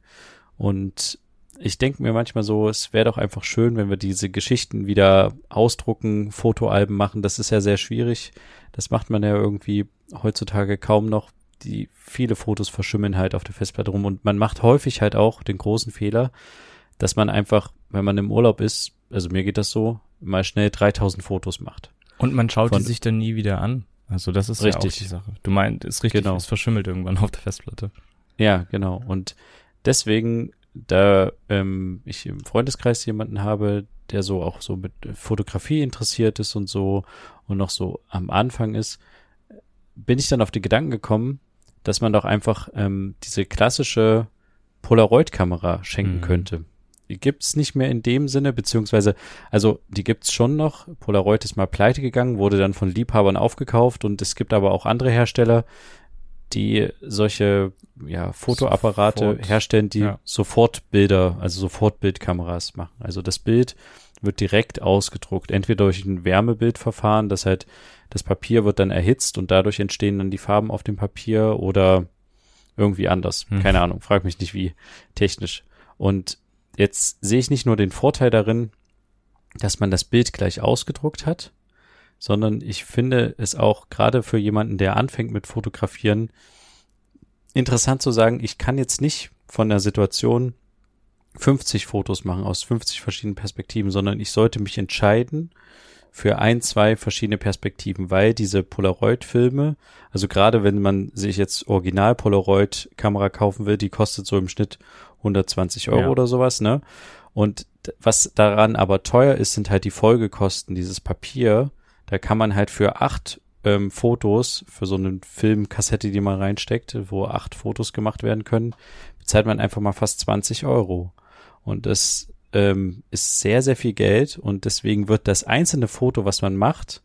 Und ich denke mir manchmal so, es wäre doch einfach schön, wenn wir diese Geschichten wieder ausdrucken, Fotoalben machen. Das ist ja sehr schwierig. Das macht man ja irgendwie heutzutage kaum noch. Die viele Fotos verschimmeln halt auf der Festplatte rum und man macht häufig halt auch den großen Fehler, dass man einfach, wenn man im Urlaub ist, also mir geht das so, mal schnell 3000 Fotos macht. Und man schaut Von- die sich dann nie wieder an. Also das ist Richtig. ja auch die Sache. Du meinst, ist richtig, Genau. es verschimmelt irgendwann auf der Festplatte. Ja, genau. Und deswegen, da ähm, ich im Freundeskreis jemanden habe, der so auch so mit Fotografie interessiert ist und so und noch so am Anfang ist, bin ich dann auf den Gedanken gekommen, dass man doch einfach ähm, diese klassische Polaroid-Kamera schenken Mhm. könnte. Die gibt's nicht mehr in dem Sinne, beziehungsweise, also die gibt's schon noch. Polaroid ist mal pleite gegangen, wurde dann von Liebhabern aufgekauft und es gibt aber auch andere Hersteller, die solche ja, Fotoapparate Sofort, herstellen, die ja. Sofortbilder, also Sofortbildkameras machen. Also das Bild wird direkt ausgedruckt, entweder durch ein Wärmebildverfahren, das halt das Papier wird dann erhitzt und dadurch entstehen dann die Farben auf dem Papier oder irgendwie anders. Hm. Keine Ahnung, frag mich nicht wie technisch. Und jetzt sehe ich nicht nur den Vorteil darin, dass man das Bild gleich ausgedruckt hat, sondern ich finde es auch gerade für jemanden, der anfängt mit Fotografieren, interessant zu sagen, ich kann jetzt nicht von der Situation 50 Fotos machen aus 50 verschiedenen Perspektiven, sondern ich sollte mich entscheiden für ein, zwei verschiedene Perspektiven, weil diese Polaroid-Filme, also gerade wenn man sich jetzt Original Polaroid-Kamera kaufen will, die kostet so im Schnitt 120 Euro Ja. oder sowas, ne? Und was daran aber teuer ist, sind halt die Folgekosten, dieses Papier. Da kann man halt für acht ähm, Fotos, für so eine Filmkassette, die man reinsteckt, wo acht Fotos gemacht werden können, bezahlt man einfach mal fast 20 Euro. Und das ähm, ist sehr, sehr viel Geld und deswegen wird das einzelne Foto, was man macht,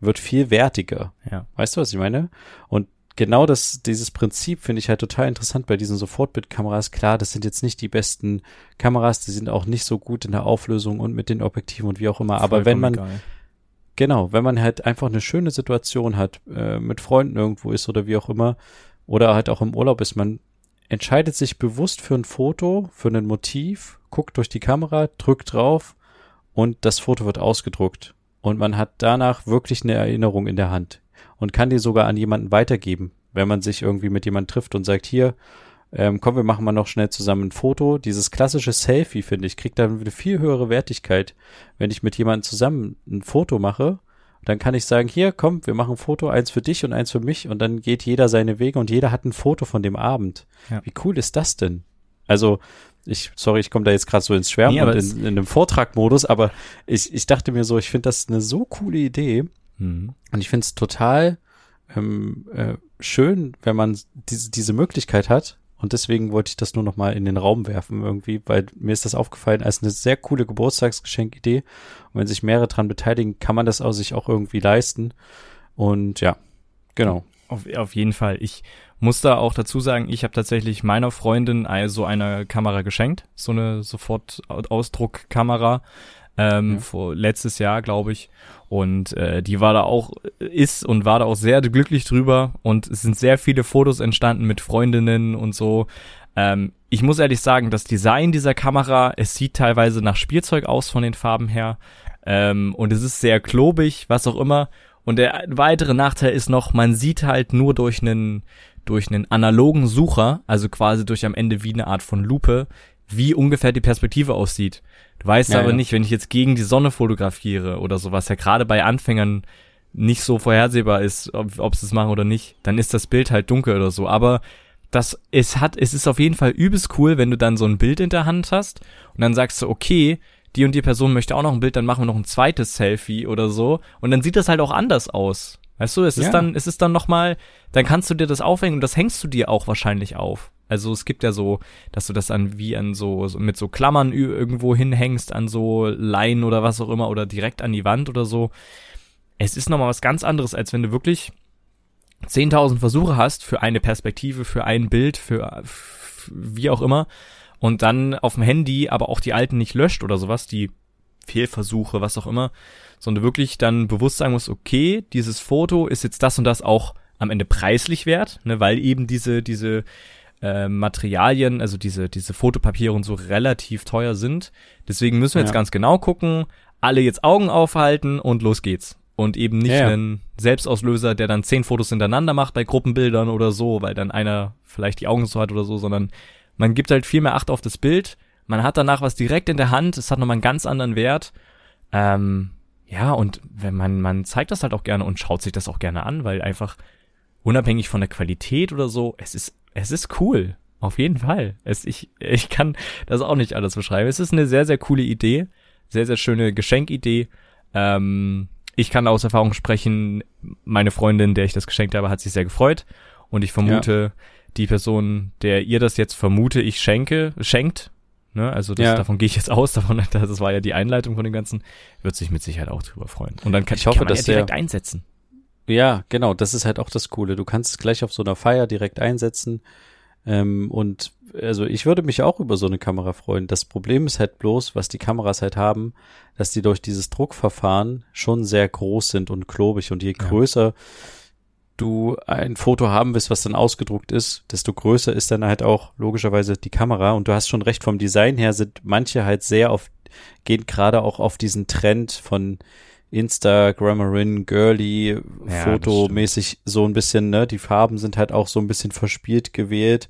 wird viel wertiger. Ja. Weißt du, was ich meine? Und genau das, dieses Prinzip finde ich halt total interessant bei diesen Sofortbildkameras. Klar, das sind jetzt nicht die besten Kameras, die sind auch nicht so gut in der Auflösung und mit den Objektiven und wie auch immer. Aber wenn man, egal. genau, wenn man halt einfach eine schöne Situation hat, äh, mit Freunden irgendwo ist oder wie auch immer, oder halt auch im Urlaub ist, man entscheidet sich bewusst für ein Foto, für ein Motiv, guckt durch die Kamera, drückt drauf und das Foto wird ausgedruckt. Und man hat danach wirklich eine Erinnerung in der Hand und kann die sogar an jemanden weitergeben, wenn man sich irgendwie mit jemandem trifft und sagt, hier, ähm, komm, wir machen mal noch schnell zusammen ein Foto. Dieses klassische Selfie, finde ich, kriegt dann eine viel höhere Wertigkeit, wenn ich mit jemandem zusammen ein Foto mache. Dann kann ich sagen, hier, komm, wir machen ein Foto, eins für dich und eins für mich und dann geht jeder seine Wege und jeder hat ein Foto von dem Abend. Ja. Wie cool ist das denn? Also, ich, sorry, ich komme da jetzt gerade so ins Schwärmen Nee, und in, in einem Vortragmodus, aber ich, ich dachte mir so, ich finde das eine so coole Idee. Mhm. Und ich finde es total ähm, äh, schön, wenn man diese, diese Möglichkeit hat. Und deswegen wollte ich das nur noch mal in den Raum werfen irgendwie, weil mir ist das aufgefallen als eine sehr coole Geburtstagsgeschenkidee. Und wenn sich mehrere dran beteiligen, kann man das auch sich auch irgendwie leisten. Und ja, genau. Auf, auf jeden Fall. Ich muss da auch dazu sagen, ich habe tatsächlich meiner Freundin ein- so eine Kamera geschenkt, so eine Sofortausdruckkamera ähm, Ja. vor letztes Jahr, glaube ich. Und äh, die war da auch, ist und war da auch sehr glücklich drüber. Und es sind sehr viele Fotos entstanden mit Freundinnen und so. Ähm, ich muss ehrlich sagen, das Design dieser Kamera, es sieht teilweise nach Spielzeug aus von den Farben her. Ähm, und es ist sehr klobig, was auch immer. Und der weitere Nachteil ist noch, man sieht halt nur durch einen durch einen analogen Sucher, also quasi durch am Ende wie eine Art von Lupe, wie ungefähr die Perspektive aussieht. Du weißt Ja, aber ja. nicht, wenn ich jetzt gegen die Sonne fotografiere oder sowas, ja gerade bei Anfängern nicht so vorhersehbar ist, ob, ob sie es machen oder nicht, dann ist das Bild halt dunkel oder so. Aber das, es hat, es ist auf jeden Fall übelst cool, wenn du dann so ein Bild in der Hand hast und dann sagst du, okay, die und die Person möchte auch noch ein Bild, dann machen wir noch ein zweites Selfie oder so. Und dann sieht das halt auch anders aus. Weißt du, es ist Ja. dann, es ist dann nochmal, dann kannst du dir das aufhängen und das hängst du dir auch wahrscheinlich auf. Also es gibt ja so, dass du das an wie an so, so mit so Klammern irgendwo hinhängst, an so Leinen oder was auch immer oder direkt an die Wand oder so. Es ist nochmal was ganz anderes, als wenn du wirklich 10.000 Versuche hast für eine Perspektive, für ein Bild, für f- wie auch immer und dann auf dem Handy aber auch die alten nicht löscht oder sowas, die Fehlversuche, was auch immer, sondern wirklich dann bewusst sagen muss, okay, dieses Foto ist jetzt das und das auch am Ende preislich wert, ne, weil eben diese, diese äh, Materialien, also diese, diese Fotopapiere und so relativ teuer sind. Deswegen müssen wir jetzt Ja. ganz genau gucken, alle jetzt Augen aufhalten und los geht's. Und eben nicht ja. einen Selbstauslöser, der dann zehn Fotos hintereinander macht bei Gruppenbildern oder so, weil dann einer vielleicht die Augen so hat oder so, sondern man gibt halt viel mehr Acht auf das Bild. Man hat danach was direkt in der Hand. Es hat nochmal einen ganz anderen Wert. Ähm, ja, und wenn man, man zeigt das halt auch gerne und schaut sich das auch gerne an, weil einfach unabhängig von der Qualität oder so, es ist, es ist cool. Auf jeden Fall. Es, ich, ich kann das auch nicht alles beschreiben. Es ist eine sehr, sehr coole Idee. Sehr, sehr schöne Geschenkidee. Ähm, ich kann aus Erfahrung sprechen, meine Freundin, der ich das geschenkt habe, hat sich sehr gefreut. Und ich vermute, die Person, der ihr das jetzt vermute, ich schenke, schenkt, ne, also das, Ja. davon gehe ich jetzt aus, davon, das war ja die Einleitung von dem Ganzen, wird sich mit Sicherheit auch drüber freuen. Und dann kann, Ich hoffe, kann man dass ja direkt der- einsetzen. Ja, genau, das ist halt auch das Coole. Du kannst es gleich auf so einer Feier direkt einsetzen. Ähm, und also ich würde mich auch über so eine Kamera freuen. Das Problem ist halt bloß, was die Kameras halt haben, dass die durch dieses Druckverfahren schon sehr groß sind und klobig. Und je Ja. größer du ein Foto haben willst, was dann ausgedruckt ist, desto größer ist dann halt auch logischerweise die Kamera. Und du hast schon recht, vom Design her sind manche halt sehr auf, gehen gerade auch auf diesen Trend von Instagrammerin, girly, Ja, fotomäßig so ein bisschen, ne? Die Farben sind halt auch so ein bisschen verspielt gewählt.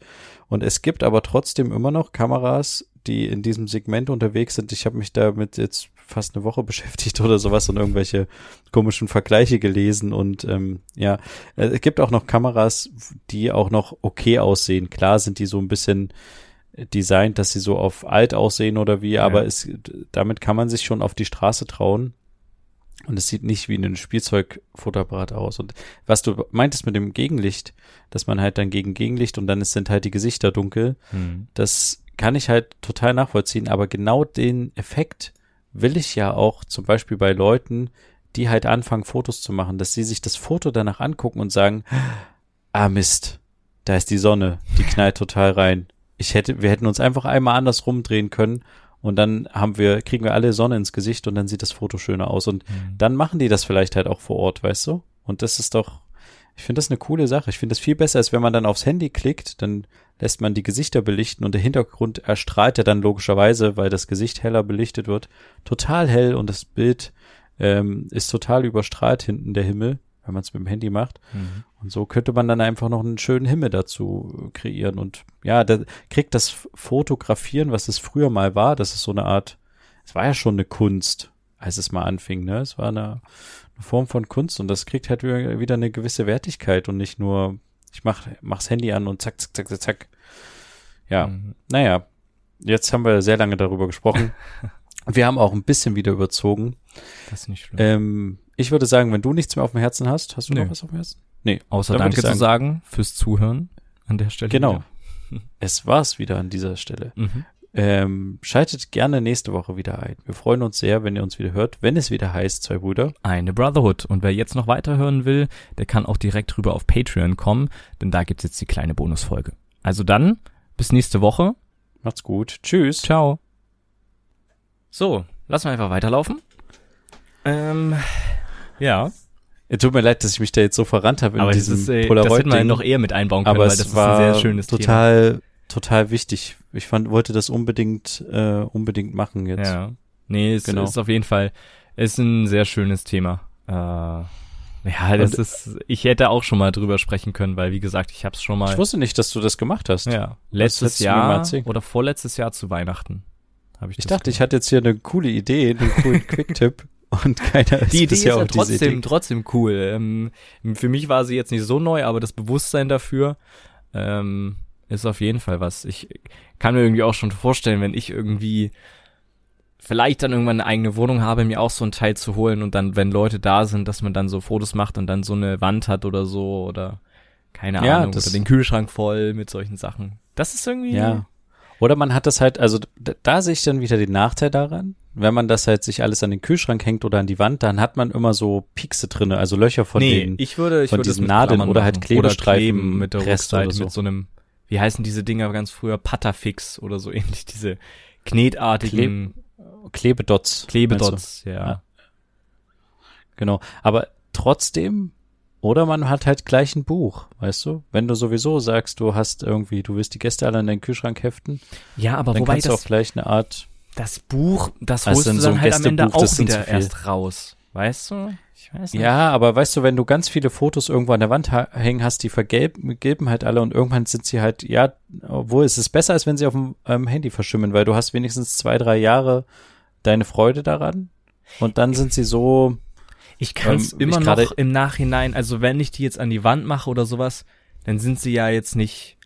Und es gibt aber trotzdem immer noch Kameras, die in diesem Segment unterwegs sind. Ich habe mich damit jetzt fast eine Woche beschäftigt oder sowas und irgendwelche komischen Vergleiche gelesen und ähm, ja, äh, es gibt auch noch Kameras, die auch noch okay aussehen. Klar sind die so ein bisschen designt, dass sie so auf alt aussehen oder wie, aber es, damit kann man sich schon auf die Straße trauen. Und es sieht nicht wie ein Spielzeugfotoapparat aus. Und was du meintest mit dem Gegenlicht, dass man halt dann gegen Gegenlicht und dann sind halt die Gesichter dunkel, Hm. das kann ich halt total nachvollziehen, aber genau den Effekt will ich ja auch zum Beispiel bei Leuten, die halt anfangen, Fotos zu machen, dass sie sich das Foto danach angucken und sagen, ah Mist, da ist die Sonne, die knallt total rein. Ich hätte, wir hätten uns einfach einmal anders rumdrehen können und dann haben wir, kriegen wir alle Sonne ins Gesicht und dann sieht das Foto schöner aus. Und Mhm. dann machen die das vielleicht halt auch vor Ort, weißt du? Und das ist doch, ich finde das eine coole Sache. Ich finde das viel besser, als wenn man dann aufs Handy klickt, dann lässt man die Gesichter belichten und der Hintergrund erstrahlt ja dann logischerweise, weil das Gesicht heller belichtet wird, total hell und das Bild ähm, ist total überstrahlt hinten der Himmel, wenn man es mit dem Handy macht. Mhm. Und so könnte man dann einfach noch einen schönen Himmel dazu kreieren. Und ja, da kriegt das Fotografieren, was es früher mal war, das ist so eine Art, es war ja schon eine Kunst, als es mal anfing, ne? Es war eine, eine Form von Kunst und das kriegt halt wieder wieder eine gewisse Wertigkeit und nicht nur, ich mach, mach's Handy an und zack, zack, zack, zack, zack. Ja, Mhm. naja, jetzt haben wir sehr lange darüber gesprochen. Wir haben auch ein bisschen wieder überzogen. Das ist nicht schlimm. Ähm, ich würde sagen, wenn du nichts mehr auf dem Herzen hast, hast du Nö. noch was auf dem Herzen? Nee. Außer dann Danke ich zu sagen fürs Zuhören an der Stelle. Genau. Es war's wieder an dieser Stelle. Wieder. Mhm. Ähm, schaltet gerne nächste Woche wieder ein. Wir freuen uns sehr, wenn ihr uns wieder hört, wenn es wieder heißt, zwei Brüder. Eine Brotherhood. Und wer jetzt noch weiterhören will, der kann auch direkt rüber auf Patreon kommen, denn da gibt's jetzt die kleine Bonusfolge. Also dann, bis nächste Woche. Macht's gut. Tschüss. Ciao. So, lassen wir einfach weiterlaufen. Ähm, ja. Es Tut mir leid, dass ich mich da jetzt so verrannt habe in Aber das, diesem ist, äh, das Polaroid. hätten wir noch eher mit einbauen können, aber weil das ist war ein sehr schönes total, total wichtig. Ich fand, wollte das unbedingt, äh, unbedingt machen Thema. jetzt. Ja. Nee, es Genau. ist auf jeden Fall, ist ein sehr schönes Thema. Äh, ja, das Und- ist, ich hätte auch schon mal drüber sprechen können, weil wie gesagt, ich habe es schon mal. Ich wusste nicht, dass du das gemacht hast. Ja, letztes Jahr oder vorletztes Jahr zu Weihnachten habe ich Ich dachte, ich hatte jetzt hier eine coole Idee, einen coolen Quick-Tipp und keiner ist die Idee ist ja diese Idee. trotzdem, trotzdem cool. Ähm, für mich war sie jetzt nicht so neu, aber das Bewusstsein dafür ähm, ist auf jeden Fall was. Ich kann mir irgendwie auch schon vorstellen, wenn ich irgendwie vielleicht dann irgendwann eine eigene Wohnung habe, mir auch so ein Teil zu holen und dann, wenn Leute da sind, dass man dann so Fotos macht und dann so eine Wand hat oder so oder keine Ja, Ahnung, oder den Kühlschrank voll mit solchen Sachen. Das ist irgendwie Ja. Oder man hat das halt, also da, da sehe ich dann wieder den Nachteil daran. Wenn man das halt sich alles an den Kühlschrank hängt oder an die Wand, dann hat man immer so Piekse drinne, also Löcher von nee, den. ich würde, ich von würde es diesen Nadeln Klammern oder halt. Klebestreifen, mit der Reste Rückseite oder so. mit so einem, wie heißen diese Dinger ganz früher, Patterfix oder so ähnlich, diese knetartigen Klebedots. meinst Klebedots, du? ja. Ja. Genau. Aber trotzdem, oder man hat halt gleich ein Buch, weißt du? Wenn du sowieso sagst, du hast irgendwie, du willst die Gäste alle in deinen Kühlschrank heften, Ja, aber dann wobei kannst du auch das, gleich eine Art, das Buch, das Also holst in du so dann einem halt am Ende auch das wieder erst raus. Weißt du? Ich weiß nicht. ja, aber weißt du, wenn du ganz viele Fotos irgendwo an der Wand hängen hast, die vergelben gelben halt alle und irgendwann sind sie halt, ja, obwohl es ist besser, als wenn sie auf dem ähm, Handy verschimmeln, weil du hast wenigstens zwei, drei Jahre deine Freude daran und dann sind sie so, Ich kann es Ähm, immer noch im Nachhinein, also wenn ich die jetzt an die Wand mache oder sowas, dann sind sie ja jetzt nicht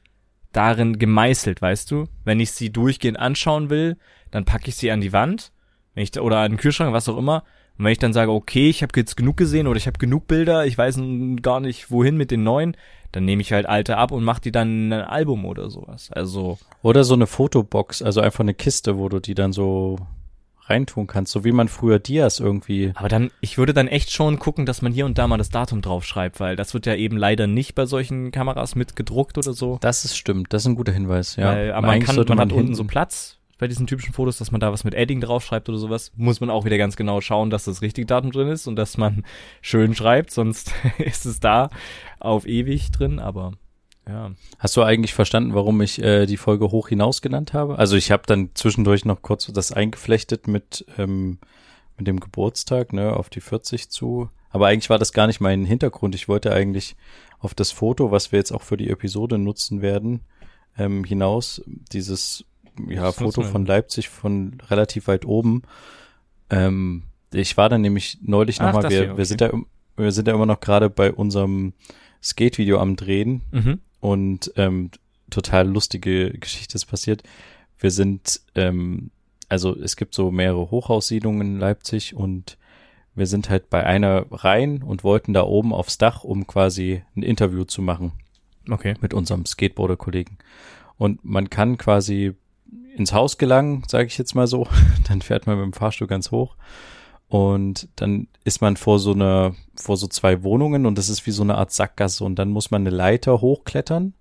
darin gemeißelt, weißt du? Wenn ich sie durchgehend anschauen will, dann packe ich sie an die Wand, wenn ich oder an den Kühlschrank, was auch immer. Und wenn ich dann sage, okay, ich habe jetzt genug gesehen oder ich habe genug Bilder, ich weiß gar nicht wohin mit den neuen, dann nehme ich halt alte ab und mache die dann in ein Album oder sowas. Also Oder so eine Fotobox, also einfach eine Kiste, wo du die dann so reintun kannst, so wie man früher Dias irgendwie. Aber dann, ich würde dann echt schon gucken, dass man hier und da mal das Datum draufschreibt, weil das wird ja eben leider nicht bei solchen Kameras mit gedruckt oder so. Das ist stimmt, das ist ein guter Hinweis, ja. weil, aber man kann, sollte man, hat unten so Platz bei diesen typischen Fotos, dass man da was mit Edding draufschreibt oder sowas. Muss man auch wieder ganz genau schauen, dass das richtige Datum drin ist und dass man schön schreibt, sonst ist es da auf ewig drin, aber ja. Hast du eigentlich verstanden, warum ich äh, die Folge hoch hinaus genannt habe? Also ich habe dann zwischendurch noch kurz das eingeflechtet mit ähm, mit dem Geburtstag, ne, auf die 40 zu. Aber eigentlich war das gar nicht mein Hintergrund. Ich wollte eigentlich auf das Foto, was wir jetzt auch für die Episode nutzen werden, ähm, hinaus. Dieses ja, Foto von? Leipzig von relativ weit oben. Ähm, ich war dann nämlich neulich nochmal, wir, hier, wir sind ja, wir sind ja immer noch gerade bei unserem Skate-Video am Drehen Mhm. Und ähm, total lustige Geschichte ist passiert. Wir sind, ähm, also es gibt so mehrere Hochhaussiedlungen in Leipzig und wir sind halt bei einer rein und wollten da oben aufs Dach, um quasi ein Interview zu machen Okay. mit unserem Skateboarder-Kollegen. Und man kann quasi ins Haus gelangen, sage ich jetzt mal so. Dann fährt man mit dem Fahrstuhl ganz hoch. Und dann ist man vor so einer, vor so zwei Wohnungen und das ist wie so eine Art Sackgasse und dann muss man eine Leiter hochklettern,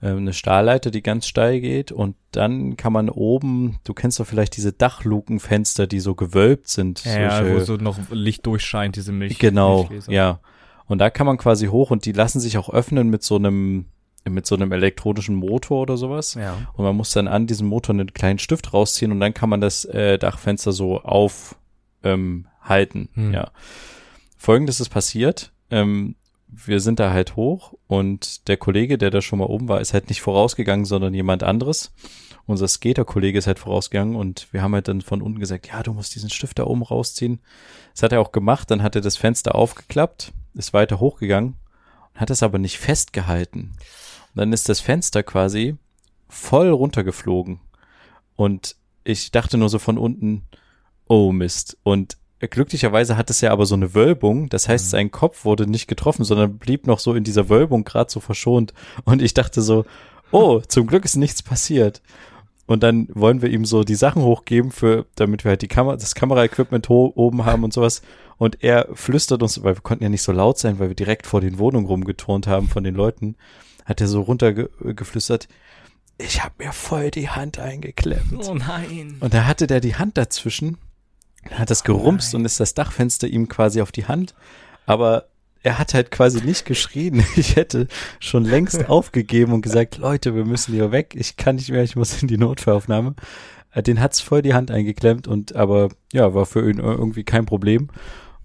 äh, eine Stahlleiter, die ganz steil geht und dann kann man oben, du kennst doch vielleicht diese Dachlukenfenster, die so gewölbt sind. Ja, solche- wo so noch Licht durchscheint, diese Milch. Genau, ja. Und da kann man quasi hoch und die lassen sich auch öffnen mit so einem, mit so einem elektronischen Motor oder sowas. Ja. Und man muss dann an diesem Motor einen kleinen Stift rausziehen und dann kann man das äh, Dachfenster so auf ähm, halten. Hm. Ja. Folgendes ist passiert. Ähm, wir sind da halt hoch und der Kollege, der da schon mal oben war, ist halt nicht vorausgegangen, sondern jemand anderes. Unser Skater-Kollege ist halt vorausgegangen und wir haben halt dann von unten gesagt, ja, du musst diesen Stift da oben rausziehen. Das hat er auch gemacht, dann hat er das Fenster aufgeklappt, ist weiter hochgegangen und hat es aber nicht festgehalten. Und dann ist das Fenster quasi voll runtergeflogen. Und ich dachte nur so von unten, oh Mist. Und glücklicherweise hat es ja aber so eine Wölbung. Das heißt, sein Kopf wurde nicht getroffen, sondern blieb noch so in dieser Wölbung gerade so verschont. Und ich dachte so, oh, zum Glück ist nichts passiert. Und dann wollen wir ihm so die Sachen hochgeben für, damit wir halt die Kamera, das Kameraequipment oben haben und sowas. Und er flüstert uns, weil wir konnten ja nicht so laut sein, weil wir direkt vor den Wohnungen rumgeturnt haben von den Leuten, hat er so runtergeflüstert, ich habe mir voll die Hand eingeklemmt. Oh nein. Und da hatte der die Hand dazwischen, hat das gerumst und ist das Dachfenster ihm quasi auf die Hand. Aber er hat halt quasi nicht geschrien. Ich hätte schon längst aufgegeben und gesagt, Leute, wir müssen hier weg. Ich kann nicht mehr, ich muss in die Notfallaufnahme. Äh, Den hat's voll die Hand eingeklemmt und aber ja, war für ihn irgendwie kein Problem.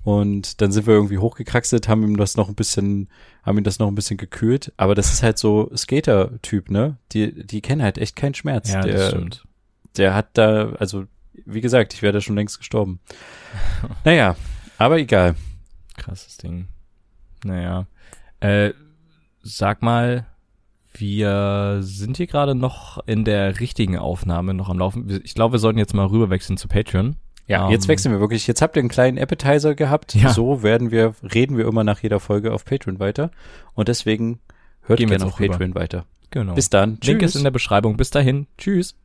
Und dann sind wir irgendwie hochgekraxelt, haben ihm das noch ein bisschen, haben ihm das noch ein bisschen gekühlt. Aber das ist halt so Skater-Typ, ne? Die, die kennen halt echt keinen Schmerz. Ja, der, das stimmt. der hat da, also wie gesagt, ich wäre da schon längst gestorben. naja, aber egal. Krasses Ding. Naja. Äh, sag mal, wir sind hier gerade noch in der richtigen Aufnahme noch am Laufen. Ich glaube, wir sollten jetzt mal rüberwechseln zu Patreon. Ja, Ähm, jetzt wechseln wir wirklich. Jetzt habt ihr einen kleinen Appetizer gehabt. Ja. So werden wir, reden wir immer nach jeder Folge auf Patreon weiter. Und deswegen hört Gehen wir gerne jetzt auf rüber. Patreon weiter. Genau. Bis dann. Link Tschüss. ist in der Beschreibung. Bis dahin. Tschüss.